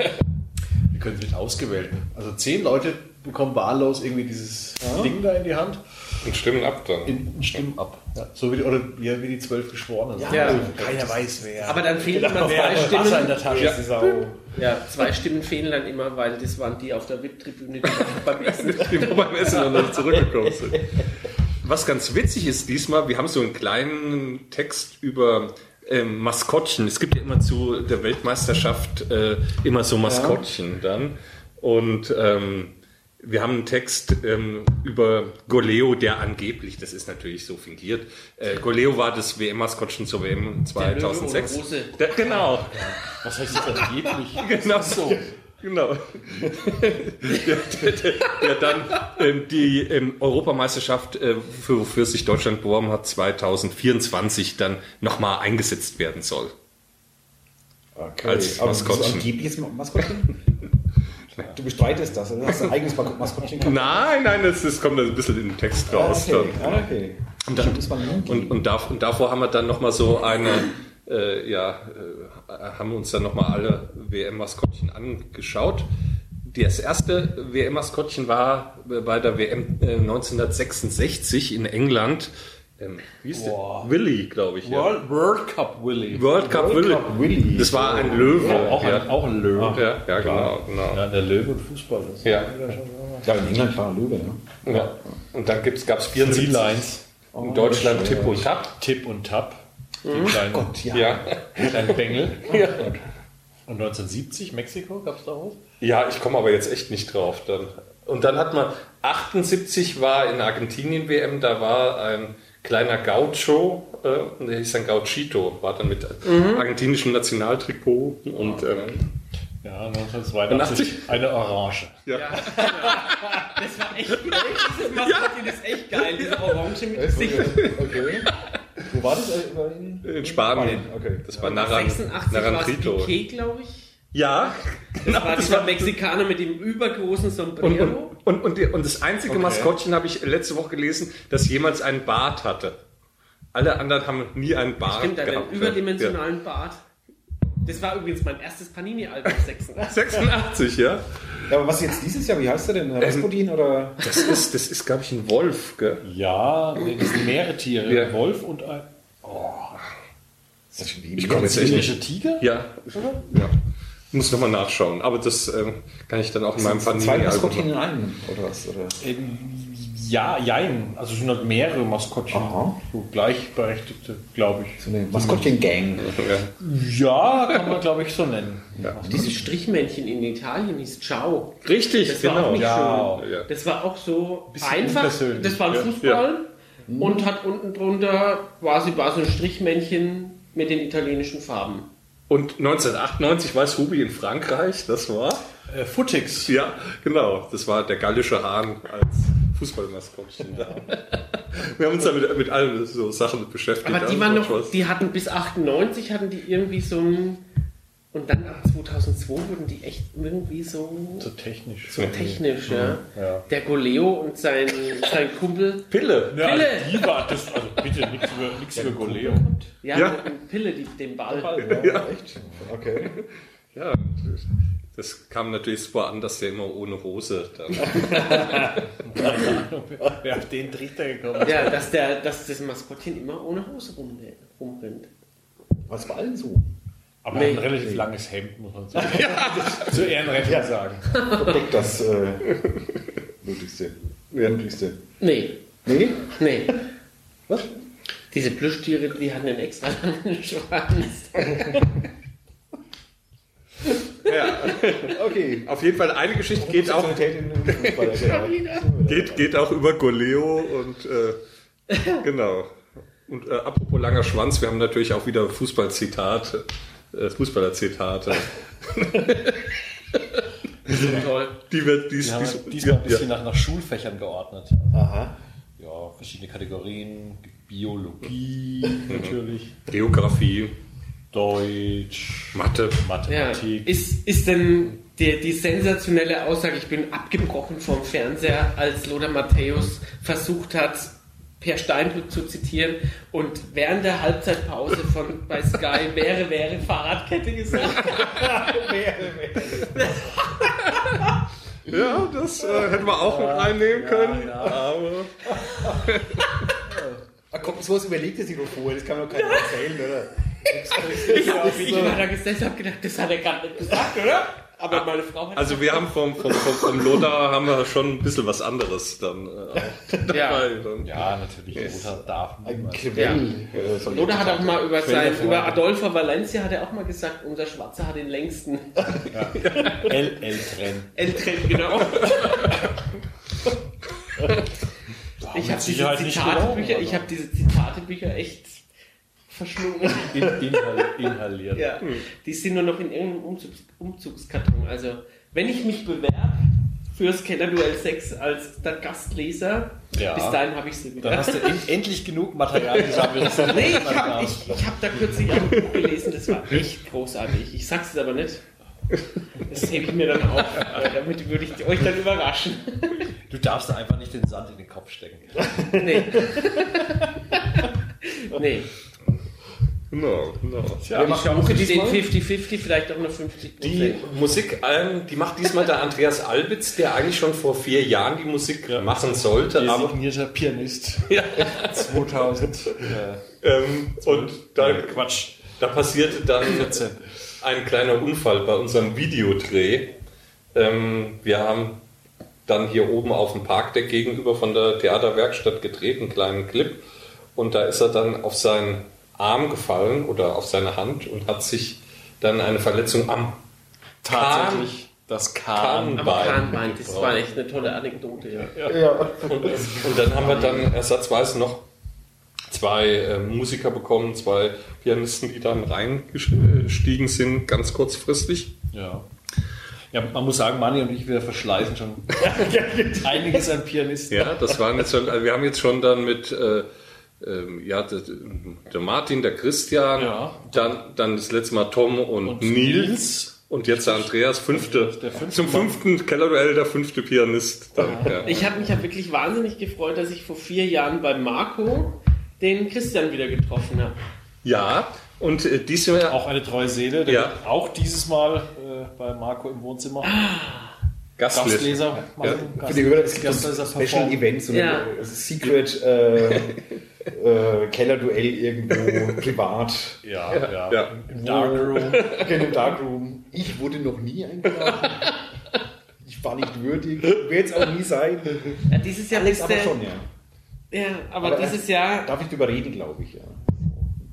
Wir können es mit ausgewählten. Also zehn Leute bekommen wahllos irgendwie dieses Ding da in die Hand Und stimmen ab dann. in, und stimmen ab. Ja, so wie die, oder ja, wie die zwölf Geschworenen. sind. Ja. Keiner weiß wer. Aber dann fehlen immer Wer zwei hat Wasser in Stimmen. der Tasche? ist auch. Ja, zwei Stimmen fehlen dann immer, weil das waren die auf der VIP-Tribüne, die beim Essen. <laughs> die beim Essen noch nicht zurückgekommen sind. Was ganz witzig ist diesmal, wir haben so einen kleinen Text über ähm, Maskottchen. Es gibt ja immer zu der Weltmeisterschaft äh, immer so Maskottchen dann. Und ähm, wir haben einen Text ähm, über Goleo, der angeblich, das ist natürlich so fingiert, äh, Goleo war das WM-Maskottchen zur WM 2006. ohne Hose. Der, genau. Was heißt das angeblich? <laughs> Genau so. Genau. der, der, der, der dann ähm, die ähm, Europameisterschaft, äh, für, wofür sich Deutschland beworben hat, 2024 dann nochmal eingesetzt werden soll. Okay. Als aber das ist Maskottchen. angebliches Maskottchen? Du bestreitest das, oder? Du hast ein eigenes Mas- Maskottchen gehabt. Nein, nein, das, das kommt ein bisschen in den Text raus. okay. Dann. Ah, okay. Und, dann, und, und, dav und davor haben wir dann nochmal so eine, äh, ja, äh, haben uns dann nochmal alle WM-Maskottchen angeschaut. Das erste WM-Maskottchen war bei der WM äh, 1966 in England. Ähm, wie ist der? Willy, glaube ich. Ja. World, World Cup Willy. World Cup Willy. Cup Willy. Das war ein Löwe. Auch, ja. ein, auch ein Löwe. Ja, ja, genau, genau. Ja, der Löwe und Fußball. Das Ja. Ja, in England klar, Löwe, ja. ja. Und dann gab es Three 74 Lines. in Deutschland Tipp und Tap. Tipp und Tap. Die kleinen, Gott, ja. Ja. kleinen Bengel. <laughs> Und 1970 Mexiko gab es da was? Ja, ich komme aber jetzt echt nicht drauf. Dann. Und dann hat man 78 war in Argentinien WM, da war ein kleiner Gaucho, äh, der hieß dann Gauchito, war dann mit argentinischem Nationaltrikot und ähm, Ja, 1982 eine Orange. Das war echt geil. Dieses Maskottchen ist echt geil. Diese Orange mit Gesicht. Okay. Wo war das? Äh, in- in Spanien. Okay. Das war Naran, 86 war es Naranjito. Piquet, glaube ich. Ja, Das war dieser Mexikaner mit dem übergroßen und, Sombrero. und, und, und, die- und das einzige Maskottchen habe ich letzte Woche gelesen, das jemals einen Bart hatte. Alle anderen haben nie einen Bart Stimmt, gehabt. einen überdimensionalen Bart. Das war übrigens mein erstes Panini-Album <laughs> 86. 86, ja. Ja, aber was jetzt dieses Jahr, wie heißt der denn? Rasputin oder? Das ist, das ist glaube ich, ein Wolf, gell? Ja, das sind mehrere Tiere. Ja. Ein Wolf und ein Ist das schon Ich komme jetzt echt nicht. indischer Tiger. Ja, ja. Ich muss nochmal nachschauen, aber das ähm, kann ich dann auch in meinem Zwei Panini-Album. Maskottchen in einem, oder was? Oder? Ähm, Ja, jein. Also es sind halt mehrere Maskottchen. Aha. So gleichberechtigte, glaube ich. So eine Maskottchen-Gang. Ja. Ja, kann man, glaube ich, so nennen. Dieses Strichmännchen in Italien hieß Ciao. Richtig, Das war auch genau. nicht Ja. schön. Ja. Das war auch so Bisschen einfach. Das war ein Ja. Fußball und hat unten drunter quasi war so ein Strichmännchen mit den italienischen Farben. Und 1998 war es Hubi in Frankreich, das war? Äh, Footix. Ja, genau. Das war der gallische Hahn als Fußballmaskottchen <laughs> da. Wir haben uns da mit, mit allen so Sachen beschäftigt. Aber die Ja, waren noch, die hatten bis 98 hatten die irgendwie so ein und dann ab 2002 wurden die echt irgendwie so, So technisch. so technisch, ja. Ja. Der Goleo und sein, sein Kumpel. Pille. Ja, Pille. also die war das, also bitte nichts über, nichts über Goleo. Ja, Ja. Pille, die, den Ball. Ja, echt? Okay. Ja, das kam natürlich super an, dass der immer ohne Hose dann. <laughs> Wer auf den Trichter gekommen ist. Ja, dass, der, dass das Maskottchen immer ohne Hose rum, rumrennt. Was war allen so? Aber Nee. ein relativ langes Hemd, muss man sagen. <laughs> Zur Ehrenrettung Ja. sagen. Verdeckt das äh, Möglichste. Möglichste. Nee, Nee? nee. Was? Diese Plüschtiere, die hatten einen extra langen Schwanz. <laughs> ja, Okay. auf jeden Fall eine Geschichte geht auch, geht, geht auch über Goleo und äh, <laughs> genau. Und äh, apropos langer Schwanz, wir haben natürlich auch wieder Äh, Fußballerzitate, <laughs> Toll. die wir dies, Die haben dies, diesmal ein ja, bisschen nach, nach Schulfächern geordnet. Aha. Ja, verschiedene Kategorien. Biologie <laughs> natürlich. Geografie, Deutsch. Mathe. Ja. Mathematik. Ist, ist denn die, die sensationelle Aussage, ich bin abgebrochen vom Fernseher, als Lothar Matthäus versucht hat, Per Steinbrück zu zitieren und während der Halbzeitpause von bei Sky wäre, wäre Fahrradkette gesagt. <laughs> <laughs> Ja, das äh, hätten wir auch mit reinnehmen können. Aber <laughs> Ah, komm, sowas überlegt er sich doch vorher, das kann man doch keiner erzählen, oder? Ich habe ich war da gesessen und hab gedacht, das hat er gerade nicht gesagt, oder? Aber meine Frau hat also wir haben vom, vom, vom, vom Lothar haben wir schon ein bisschen was anderes dann äh, <laughs> dabei. Ja. Dann. Ja, natürlich. Lothar darf Ein. Quell. soll Lothar hat auch mal über, sein, über Adolfo Valencia hat er auch mal gesagt, unser Schwarzer hat den längsten LL-Trenn. L-Trend, genau. <laughs> ich habe diese Zitatebücher, ich habe diese Zitatebücher echt verschlungen. <laughs> In, inhal, inhaliert. ja, die sind nur noch in irgendeinem Umzugs, Umzugskarton. Also, wenn ich mich bewerbe fürs Kellerduell 6 als der Gastleser, Ja. bis dahin habe ich sie wieder. Dann hast du <laughs> en endlich genug Material gesammelt. <laughs> Nee, ich habe ich, ich hab da kürzlich ein Buch gelesen, das war echt großartig. Ich sag's jetzt aber nicht. Das hebe ich mir dann auf. Damit würde ich euch dann überraschen. Du darfst da einfach nicht den Sand in den Kopf stecken. Nee. nee. Genau, genau. Wer macht Mucke Den diesmal? 50-50, vielleicht auch nur 50 Die Musik, ähm, die macht diesmal der Andreas Albitz, der eigentlich schon vor vier Jahren die Musik machen sollte, aber Designierter Pianist. ja, <laughs> 2000. ähm, und da, Quatsch. da passierte dann ein kleiner Unfall bei unserem Videodreh. Ähm, wir haben dann hier oben auf dem Parkdeck gegenüber von der Theaterwerkstatt gedreht, einen kleinen Clip. Und da ist er dann auf seinen Arm gefallen oder auf seine Hand und hat sich dann eine Verletzung am Tatsächlich das Kahn. Aber Kahnbein. Kahnbein, das war echt eine tolle Anekdote. Ja. Ja. Und, und dann haben wir dann ersatzweise noch zwei äh, Musiker bekommen, zwei Pianisten, die dann reingestiegen sind, ganz kurzfristig. Ja. Ja, man muss sagen, Mani und ich, wir verschleißen schon <laughs> einiges an Pianisten. Ja, das waren jetzt schon, also wir haben jetzt schon dann mit äh, ähm, ja, der, der Martin, der Christian, Ja. dann, dann das letzte Mal Tom und, Und Nils. Nils. Und jetzt der Andreas, fünfte, Der fünfte zum Mann. fünften Kellerduell der fünfte Pianist. Dann, ja. Ich habe mich ja wirklich wahnsinnig gefreut, dass ich vor vier Jahren bei Marco den Christian wieder getroffen habe. ja, Und äh, diesmal Auch eine treue Seele, der Ja. wird auch dieses Mal äh, bei Marco im Wohnzimmer Gastleser. Gastleser machen. Für die Hörer, es gibt Gastleser so Special. Events, so Ja. Secret äh, <laughs> äh, Kellerduell irgendwo <laughs> privat. Ja, ja. Ja. Im Darkroom. <laughs> In einem Darkroom. Ich wurde noch nie eingeladen. Ich war nicht würdig. Werde es auch nie sein. Ja, dieses Jahr Alex aber schon, ja. Ja, aber, Aber dieses Jahr, Darf ich überreden, glaube ich, ja.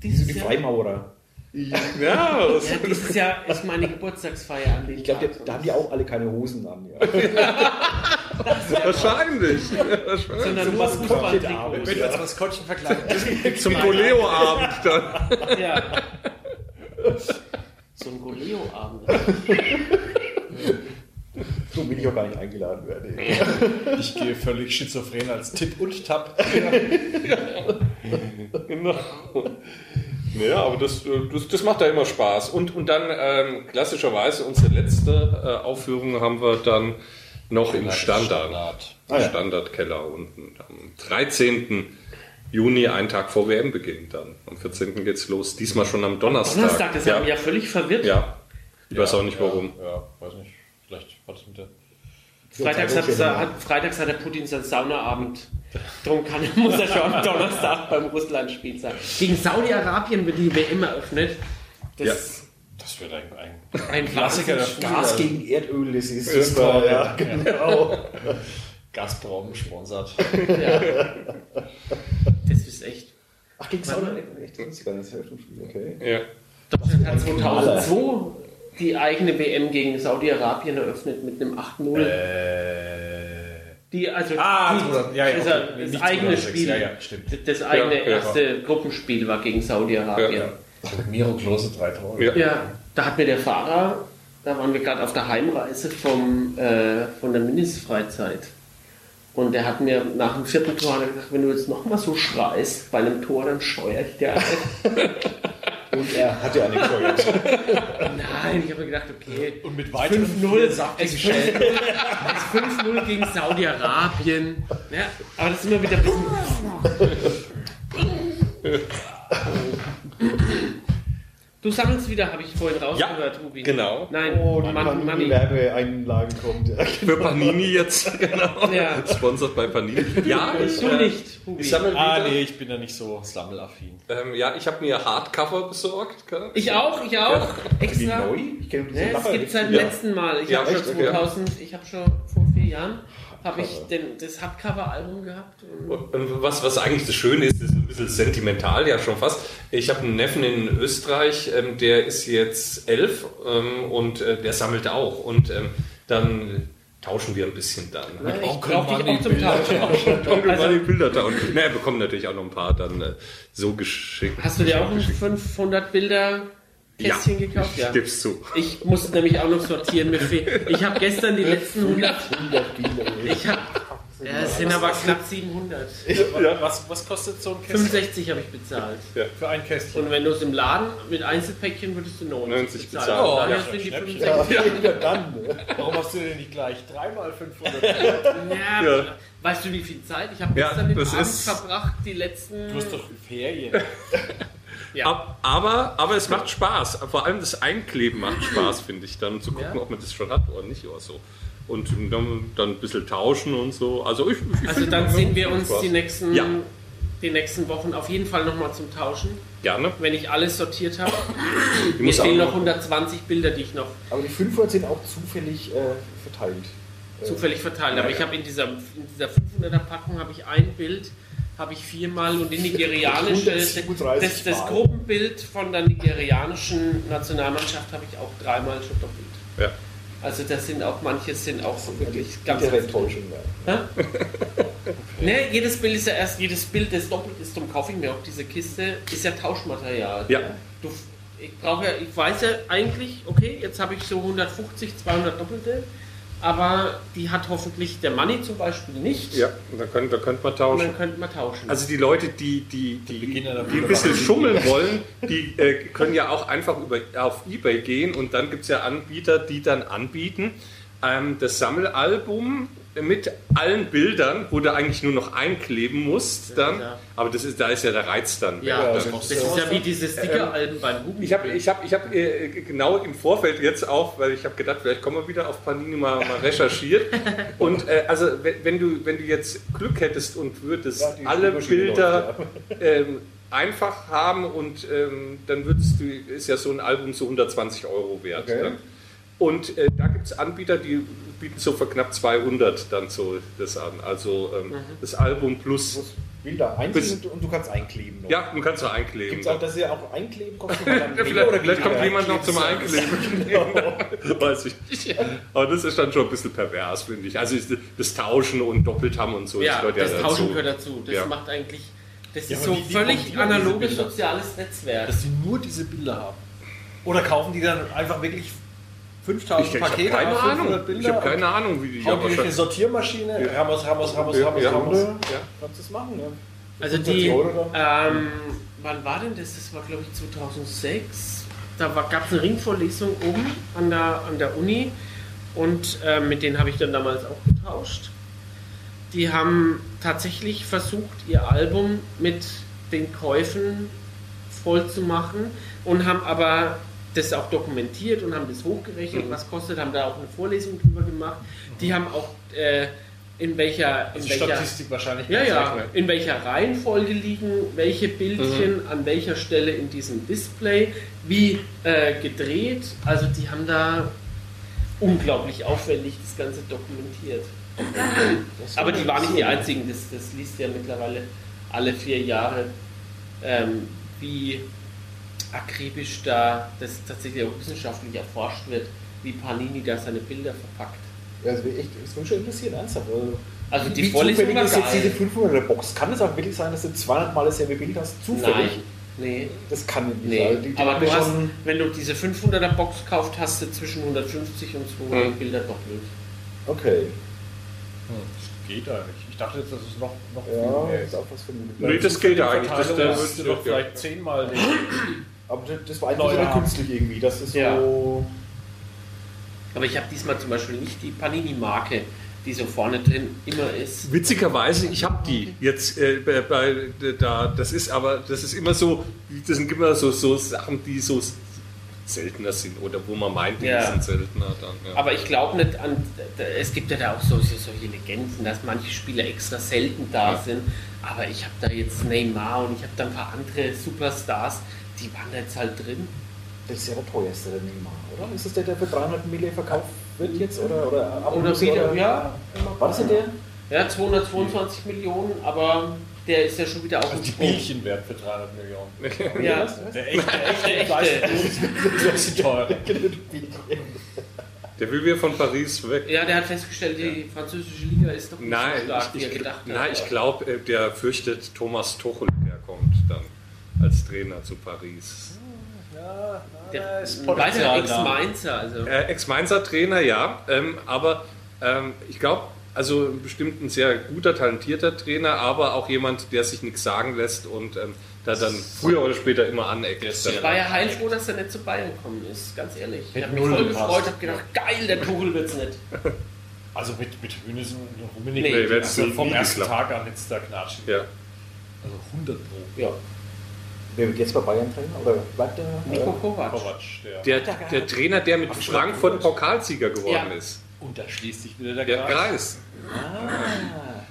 Dieses die Jahr, Freimaurer. Ja, das ja, dieses Jahr ist meine Geburtstagsfeier an Ich glaube, da haben die auch alle keine Hosen an. Ja. <laughs> wahrscheinlich. sondern nur Maskottchenabend. Wenn du als Maskottchen verkleidet Zum Goleo-Abend dann. Ja. Ein Goleo-Abend. So will ich auch gar nicht eingeladen werden. Ich gehe völlig schizophren als Tipp und Tap. Genau. Ja, aber das, äh, das, das macht ja immer Spaß. Und, und dann ähm, klassischerweise unsere letzte äh, Aufführung haben wir dann noch im Standard. Standard. Ah, ja. Standardkeller unten. Am 13. Juni, einen Tag vor WM-Beginn dann. Am 14. geht's los. Diesmal schon am Donnerstag. Donnerstag, das ja. hat mich ja völlig verwirrt. ja. Ich weiß auch nicht Ja, warum. Ja, weiß nicht. Vielleicht hat es mit der. Freitags hat, hat, Freitags hat der Putin seinen Saunaabend. Darum kann, <laughs> muss er schon am Donnerstag beim Russland-Spiel sein. Gegen Saudi-Arabien wird die WM eröffnet. Das Das wird ein, ein ein Klassiker. Gas gegen Erdöl, das ist super. toll, Ja, genau. <laughs> Gazprom sponsert. Ja. Das ist echt. Ach, gegen Saudi Echt, das ist gar nicht okay. Ja. Deutschland hat 2002 die eigene WM gegen Saudi-Arabien eröffnet mit einem 8-0. Die, also Ah, die, 2000, ja, ja, also okay. das Nicht eigene 2006, Spiel, ja, ja, stimmt. das eigene Ja, ja. erste Gruppenspiel war gegen Saudi-Arabien. Ja. Miro Klose, drei Tore. Ja. Ja, da hat mir der Fahrer, da waren wir gerade auf der Heimreise vom, äh, von der Mindestfreizeit. Und der hat mir nach dem vierten Tor hat gesagt, wenn du jetzt nochmal so schreist bei einem Tor, dann steuere ich dir <laughs> ein. Und er hatte eine gesteuert. Nein, ich habe mir gedacht, okay. Und mit weiteren 5-0 es saftigen 5-0 Schellen. es 5-0 gegen Saudi-Arabien. Ja, aber das ist immer wieder ein bisschen. <laughs> Du sammelst wieder, habe ich vorhin rausgehört, Ruby. genau. Nein, Oh, die Mann, Panini Manni. Werbeeinlagen kommt. Ja. Für Panini jetzt, <laughs> genau. Ja. Sponsert bei Panini. Ja, ich, Du äh, nicht, Ruby. ich sammle Ah, wieder. nee, ich bin da nicht so sammelaffin. Ähm, ja, ich habe mir Hardcover besorgt. gell? Ich auch, ich auch. Die Extra. neu? Ich kenne diese Ne, das gibt nicht. seit dem Ja. letzten Mal. Ich Ja, habe schon echt? Okay. 2000, ich habe schon vor vier Jahren habe ich den, das Hardcover-Album gehabt. Was, was eigentlich das Schöne ist, ist ein bisschen sentimental ja schon fast. Ich habe einen Neffen in Österreich, ähm, der ist jetzt elf ähm, und äh, der sammelt auch. Und ähm, dann tauschen wir ein bisschen dann. Ja, ich brauche dich Manni auch zum Bilder Tauschen. <laughs> Onkel Also- die Bilder tauschen. Na, er bekommt natürlich auch noch ein paar dann äh, so geschickt. Hast du dir auch ein 500 Bilder Kästchen gekauft? Ich gib's zu. Ich musste nämlich auch noch sortieren. Ich habe gestern die letzten 100. Ich habe. Ja, es sind aber knapp 700. Was, was kostet so ein Kästchen 65 habe ich bezahlt. für ein Kästchen? Und wenn du es im Laden mit Einzelpäckchen würdest du 90, 90 bezahlen. bezahlen. Oh, Daher ja, sind die Schnäppchen. 65. Ja, dann. Warum hast du denn nicht gleich dreimal 500? Ja, Ja. Weißt du, wie viel Zeit? Ich habe Ja, gestern den Abend verbracht, die letzten. Du hast doch Ferien. <laughs> ja. Ab, aber, aber es macht Spaß. Vor allem das Einkleben macht Spaß, finde ich. Dann zu gucken, Ja. ob man das schon hat oder nicht oder so. Und dann, dann ein bisschen tauschen und so. Also, ich, ich Also dann sehen wir uns Spaß. die nächsten, Ja. die nächsten Wochen auf jeden Fall nochmal zum Tauschen, Gerne. wenn ich alles sortiert habe. Ich Mir fehlen noch noch- 120 Bilder, die ich noch Aber die 500 sind auch zufällig äh, verteilt. zufällig verteilt habe. Ich habe in dieser, in dieser 500er Packung habe ich ein Bild, habe ich viermal und die nigerianische, das, 137 das. Gruppenbild von der nigerianischen Nationalmannschaft habe ich auch dreimal schon doppelt. Ja. Also das sind auch, manche sind auch wirklich ganz... Bittere Enttäuschung. <laughs> Ja. Ne, jedes Bild ist ja erst, jedes Bild, das doppelt ist, darum kaufe ich mir auch diese Kiste, ist ja Tauschmaterial. Ja. Du, ich brauche ja, ich weiß ja eigentlich, okay, jetzt habe ich so 150, 200 Doppelte, aber die hat hoffentlich der Money zum Beispiel nicht. Ja, da könnte da könnt man Und tauschen. dann könnte man tauschen. Also die Leute, die, die, die, die einer ein bisschen schummeln wollen, die äh, können ja auch einfach über, auf Ebay gehen und dann gibt es ja Anbieter, die dann anbieten, ähm, das Sammelalbum mit allen Bildern, wo du eigentlich nur noch einkleben musst, dann. Ja. Aber das ist, da ist ja der Reiz dann. Ja, das dann. ist ja wie diese Sticker-Alben beim Google. Ich habe ich hab, ich hab, äh, genau im Vorfeld jetzt auch, weil ich habe gedacht, vielleicht kommen wir wieder auf Panini mal, mal recherchiert. <laughs> Und äh, also wenn, du, wenn du jetzt Glück hättest und würdest Ja, alle Bilder ähm, einfach haben und ähm, dann würdest du, ist ja so ein Album so 120 Euro wert. Okay. Ne? Und äh, da gibt es Anbieter, die bieten so für knapp 200 dann so das an. Also ähm, das Album plus, Du musst Bilder einziehen und du kannst einkleben. noch. ja, man kann es auch einkleben. Gibt es auch, dass ihr auch einkleben kommt? <laughs> vielleicht, oder vielleicht kommt jemand noch zum einkleben? <laughs> <laughs> Weiß ich nicht. Aber das ist dann schon ein bisschen pervers, finde ich. Also das Tauschen und doppelt haben und so, ja, das das ja Tauschen dazu. gehört dazu. Das Ja. macht eigentlich. Das Ja, ist so völlig die diese analoges soziales Netzwerk. Dass sie nur diese Bilder haben. Oder kaufen die dann einfach wirklich Ich, 5000 ich habe Pakete keine auf 500 Ahnung. Bilder? Ich habe keine Ahnung, wie die ja die durch eine. Sortiermaschine, Ramos, Ramos, Ramos, Ja, Ramos, ja. Ramos. Ja. Kannst du das machen, ja. Also 50 die, ähm, wann war denn das? Das war glaube ich 2006. Da gab es eine Ringvorlesung oben an der, an der Uni und äh, mit denen habe ich dann damals auch getauscht. Die haben tatsächlich versucht, ihr Album mit den Käufen voll zu machen und haben aber das auch dokumentiert und haben das hochgerechnet, was kostet, haben da auch eine Vorlesung drüber gemacht. Die haben auch äh, in welcher, in Also welcher Statistik wahrscheinlich. ja, ja. In welcher Reihenfolge liegen welche Bildchen Mhm. an welcher Stelle in diesem Display, wie äh, gedreht. Also die haben da unglaublich aufwendig das Ganze dokumentiert. Aber die waren nicht die einzigen, das, das liest ja mittlerweile alle vier Jahre, ähm, wie akribisch da das tatsächlich auch wissenschaftlich erforscht wird, wie Panini da seine Bilder verpackt. Ja, das wäre echt, das würde schon interessieren, ernsthaft. Also, Also die Vorlesung ist jetzt diese geil. 500er Box? Kann es auch wirklich sein, dass du 200 Mal dasselbe Bild hast? Zufällig? Nein, nee. Das kann nicht Nee, sein. Die- die aber du hast, wenn du diese 500er Box kauft, hast du zwischen 150 und 200 Mhm. Bilder doppelt. Okay. Hm, Das geht eigentlich. Ich dachte jetzt, dass es noch, noch Ja, viel mehr das ist auch was für Nee, das geht ja eigentlich. Das, Verteilung das, müsste doch vielleicht zehnmal den Aber das- das war einfach haben. künstlich irgendwie. Das ist Ja. so. Aber ich habe diesmal zum Beispiel nicht die Panini-Marke, die so vorne drin immer ist. Witzigerweise, ich habe die jetzt äh, bei, bei da. Das ist aber, das ist immer so. Das sind immer so, so Sachen, die so seltener sind oder wo man meint, die Ja. sind seltener dann. Ja. Aber ich glaube nicht an. Es gibt ja da auch solche, solche Legenden, dass manche Spieler extra selten da Ja. sind. Aber ich habe da jetzt Neymar und ich habe da ein paar andere Superstars, die waren da jetzt halt drin. Das ist ja der teuerste, der Neymar, oder? Ist das der, der für 300 Millionen verkauft wird jetzt? Oder, oder, Oder muss, wieder, ja. War das denn der? Ja, 222 Millionen, aber der ist ja schon wieder auf also dem die. Bildchen wert für 300 Millionen. <laughs> Ja, Der echte, der echte, Der echte. das ist die teuer. <laughs> Der will wieder von Paris weg. ja, der hat festgestellt, die französische Liga ist doch nicht Nein, so stark, wie ich, er ich, gedacht nein, hat. ich glaube, der fürchtet Thomas Tuchel, als Trainer zu Paris. Ja, Der ist da. Ex-Mainzer, also. Äh, Ex-Mainzer Trainer, ja, ähm, aber ähm, ich glaube, also bestimmt ein sehr guter, talentierter Trainer, aber auch jemand, der sich nichts sagen lässt und ähm, da dann früher oder später immer aneckt. Ich war ja heilfroh, dass er nicht zu Bayern gekommen ist, ganz ehrlich. Ich habe mich voll gepasst. gefreut, habe gedacht, geil, der Tuchel wird's nicht. <laughs> Also mit, mit Hönes und Rummenigge, Nee, also vom ersten. Tag an jetzt da knatschen. ja. Also 100 Pro. Ja, Wer wird jetzt bei Bayern Trainer? Oder bleibt der? Nico äh, Kovac. Kovac, der. Der, der Trainer, der mit Frankfurt Pokalsieger geworden Ja. ist. Und da schließt sich wieder der Der Kreis. Kreis.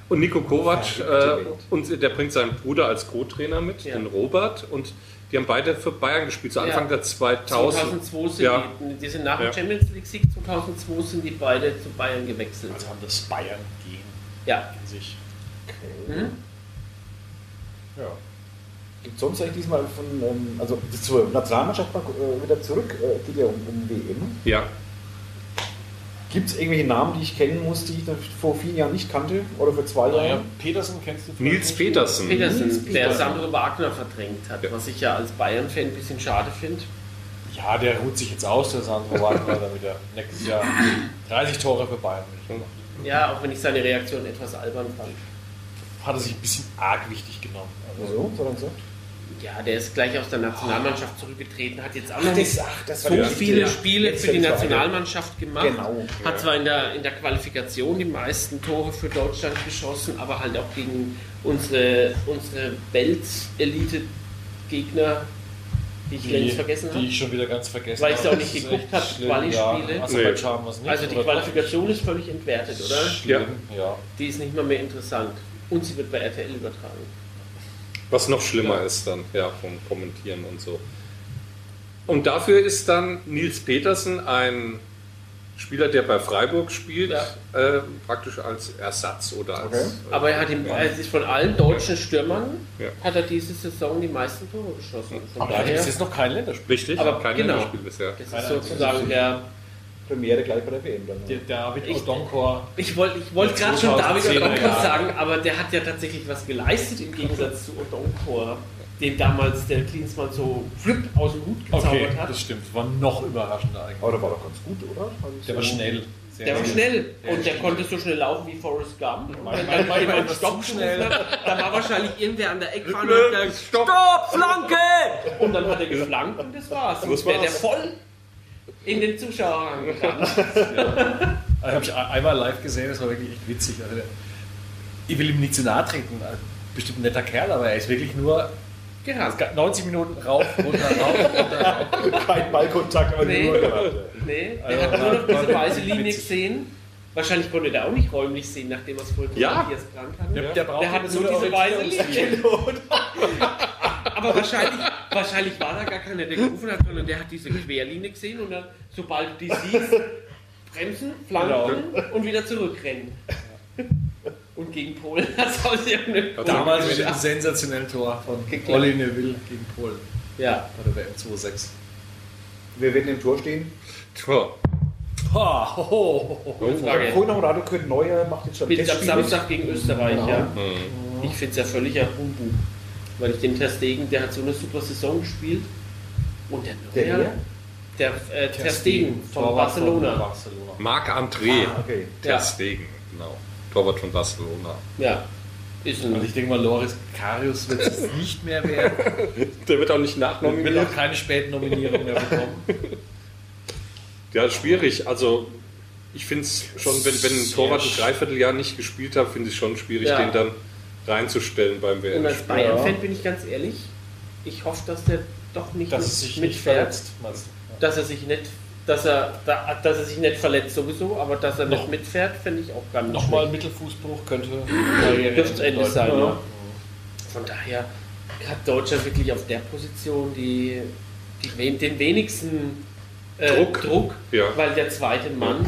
Und Nico Kovac, äh, und der bringt seinen Bruder als Co-Trainer mit, Ja. den Robert. Und die haben beide für Bayern gespielt, so Ja. Anfang der 2000. 2002 sind Ja. die, die sind nach dem Ja. Champions League-Sieg 2002 sind die beide zu Bayern gewechselt. Also haben das Bayern gehen Ja, in sich. Mhm. Ja. Gibt sonst eigentlich diesmal von, ähm, also zur Nationalmannschaft mal äh, wieder zurück, äh, geht ja um, um WM. Ja, Gibt es irgendwelche Namen, die ich kennen muss, die ich vor vielen Jahren nicht kannte? Oder vor zwei Naja, Jahren? Petersen kennst du vielleicht Nils? Petersen. Petersen, Nils der Petersen. Sandro Wagner verdrängt hat, Ja. was ich ja als Bayern-Fan ein bisschen schade finde. Ja, der ruht sich jetzt aus, der Sandro Wagner, damit er nächstes Jahr <laughs> 30 Tore für Bayern macht. Ja, auch wenn ich seine Reaktion etwas albern fand. Hat er sich ein bisschen arg wichtig genommen. Also, Wieso? Was hat gesagt? Ja, der ist gleich aus der Nationalmannschaft zurückgetreten, hat jetzt auch noch Ach, nicht das, ach, das war so viele ja. Spiele Jetzt für die es. Nationalmannschaft gemacht. Genau. Hat zwar in der, in der Qualifikation die meisten Tore für Deutschland geschossen, aber halt auch gegen unsere, unsere Weltelite-Gegner, die ich längst vergessen Die habe. ich schon wieder ganz vergessen Weil ich habe. auch nicht geguckt habe, Quali-Spiele. Was nicht. Also die Qualifikation ist völlig entwertet, oder? Schlimm, ja. Die ist nicht mal mehr interessant. Und sie wird bei RTL übertragen. Was noch schlimmer ist dann, ja, vom Kommentieren und so. Und dafür ist dann Nils Petersen ein Spieler, der bei Freiburg spielt, Ja. äh, praktisch als Ersatz oder als. Okay. Aber er hat im, ist von allen deutschen Stürmern Ja. hat er diese Saison die meisten Tore geschossen. Von Aber da gibt daher, es jetzt noch kein Länderspiel. Richtig, Aber kein genau. Länderspiel bisher. das ist sozusagen der. Premiere gleich bei der WM dann. Der David Ich- Odonkor. Ich wollte ich wollte Ja, gerade schon David 2010er Odonkor sagen, aber der hat ja tatsächlich was geleistet im Gegensatz zu Odonkor, den damals der Klinsmann so flip aus dem Hut gezaubert Okay, hat. das stimmt. War noch überraschender eigentlich. Aber der war doch ganz gut, oder? Also Der war schnell. Sehr Der war schnell. schnell Der und der konnte so schnell laufen wie Forrest Gump. Und Mein- wenn dann mein- jemand mein- Stopp schnell, dann war wahrscheinlich irgendwer an der Eckfahne und hat gesagt, Stopp, Flanke! Und dann hat er geflankt und das war's. Und Das wäre der voll in den Zuschauer angegangen. Also <laughs> habe ich einmal live gesehen, das war wirklich echt witzig. Also ich will ihm nicht zu nahe treten, bestimmt ein netter Kerl, aber er ist wirklich nur Gerannt. 90 Minuten rauf, runter, rauf, runter, rauf. Kein Ballkontakt, aber Nee. nur gehabt. Nee, Also, er hat nur noch diese weiße Linie witzig. gesehen. Wahrscheinlich konnte der auch nicht räumlich sehen, nachdem er es vorhin Ja. Matthias Brandt hatte. Der, der Der hat jetzt nur diese weiße. Linie. <laughs> Aber wahrscheinlich, wahrscheinlich war da gar keiner, der gerufen hat, sondern der hat diese Querlinie gesehen und dann, sobald du die siehst, bremsen, flanken und wieder zurückrennen. Und gegen Polen hat es aus irgendeinem Grund Damals mit dem sensationellen Tor von. Olli Neville gegen Polen Ja, bei der WM 26. Wir werden im Tor stehen. Tja, Ha, ho, ho, ho. gute Frage. Radio Köln Neuer macht jetzt schon Spielt am. Samstag gegen Österreich, Genau. ja. Ich finde es ja völliger Humbug. Weil ich den Ter Stegen, der hat so eine super Saison gespielt. Und der Der Neuer, wer? der äh, Ter Stegen von Torwart von Barcelona. Barcelona. Marc-André Ah, okay. Ter Ja. Stegen, genau. Torwart von Barcelona. Ja, ist Also ein. ich denke mal, Loris Karius wird es <laughs> nicht mehr werden. Der wird auch nicht Wird nachnominiert. auch keine späten Nominierungen mehr bekommen. Ja, schwierig. Also, ich finde es schon, wenn, wenn ein Torwart ein Dreivierteljahr nicht gespielt hat, finde ich es schon schwierig, Ja. den dann reinzustellen beim Und WM. als Bayern-Fan bin ich ganz ehrlich, ich hoffe, dass der doch nicht Dass mit- sich nicht mitfährt. verletzt. du? Ja. Dass er sich nicht, dass er, da, dass er sich nicht verletzt sowieso, aber dass er Noch- nicht mitfährt, finde ich auch gar nicht Nochmal ein. Mittelfußbruch könnte Dürfte Ende bedeuten. sein, Ja. ja. Von daher hat Deutschland wirklich auf der Position die, die den wenigsten äh, Druck. Druck Ja. weil der zweite Mann,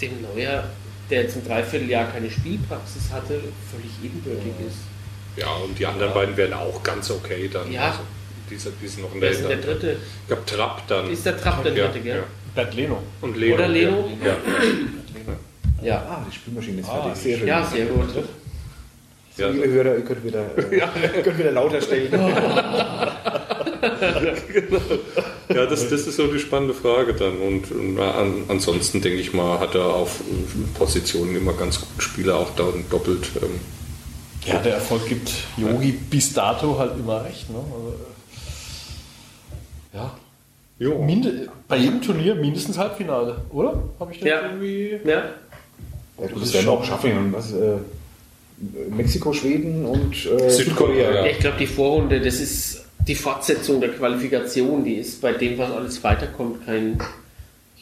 dem Neuer, der jetzt ein Dreivierteljahr keine Spielpraxis hatte, völlig ebenbürtig ist. Ja, und die anderen beiden werden auch ganz okay dann. Ja. Also, die, sind- die sind noch in der ist der dritte? Ich glaube, Trapp dann. Ist der Trapp der ja, dritte, gell? ja. Bert Leno. Und Leno. Oder Leno? Ja. Ja. Ah, die Spülmaschine ist Ah, fertig. Sehr schön. Ja, sehr gut. So, liebe Hörer, ihr könnt wieder, <laughs> äh, könnt wieder lauter stellen. <laughs> <laughs> Ja, das, das ist so die spannende Frage dann. Und, und an, ansonsten denke ich mal, hat er auf Positionen immer ganz gute Spieler auch da doppelt. Ähm, Ja, der Erfolg gibt Yogi bis dato halt immer recht. Ne? Also, äh, ja. jo. Minde, bei jedem Turnier mindestens Halbfinale, oder? Habe ich das Ja. irgendwie. Ja. Ja, du bist ja noch schaffen. Und was, äh, Mexiko, Schweden und äh, Südkorea, Südkorea. Ja, ich glaube, die Vorrunde, das ist die Fortsetzung der Qualifikation, die ist bei dem, was alles weiterkommt, kein,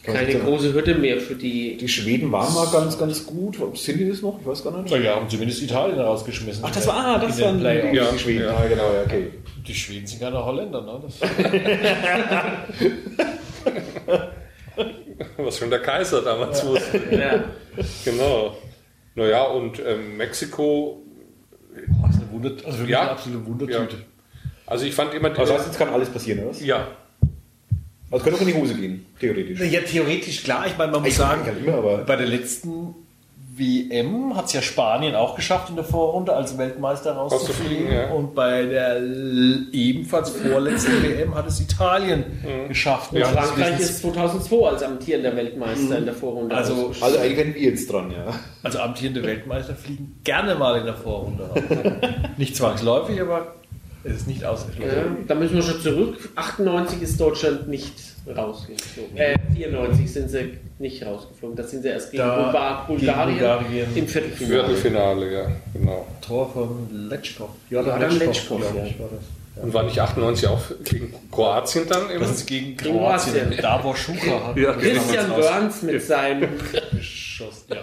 keine die- große Hürde mehr für die. Die Schweden waren mal ganz, ganz gut. Sind die das noch? Ich weiß gar nicht. Naja, haben zumindest Italien rausgeschmissen. Ach, das war, ah, das waren die, Ja, die Schweden. ja. Ah, genau, ja, okay. Die Schweden sind keine Holländer, ne? Das <laughs> Was schon der Kaiser damals wusste. Ja. Genau. Naja, und ähm, Mexiko, ist eine, Wunder, also wirklich Ja. eine absolute Wundertüte. Also ich fand immer. Also heißt, jetzt kann alles passieren, oder was? ja, Also könnte auch in die Hose gehen, theoretisch. Ja, theoretisch klar. Ich meine, man muss Ich sagen, immer, aber- bei der letzten WM hat es ja Spanien auch geschafft, in der Vorrunde als Weltmeister rauszufliegen. Ja. Und bei der ebenfalls vorletzten <clears throat> WM hat es Italien geschafft. Und Ja, Frankreich das ist 2002 als amtierender Weltmeister in der Vorrunde. Also-. Also eigentlich werden wir jetzt dran, ja. Also amtierende Weltmeister fliegen gerne mal in der Vorrunde raus. <laughs> Nicht zwangsläufig, aber Es ist nicht ausgeschlossen. Ja, da müssen wir schon zurück. 98 ist Deutschland nicht rausgeflogen. Äh, 94 sind sie nicht rausgeflogen. Da sind sie erst gegen Da- Bulgar gegen Bulgarien, Bulgarien. im Viertelfinale. Viertelfinale, ja, genau. Tor von Letschkow. Ja, Ja, Letschkow, ja. ich, war das. Und war nicht 98 auch gegen Kroatien dann im Das ist gegen Kroatien. Kroatien. Davor Schuka hat Ja, Christian Burns mit seinem <laughs> rausgeschossen. Ja.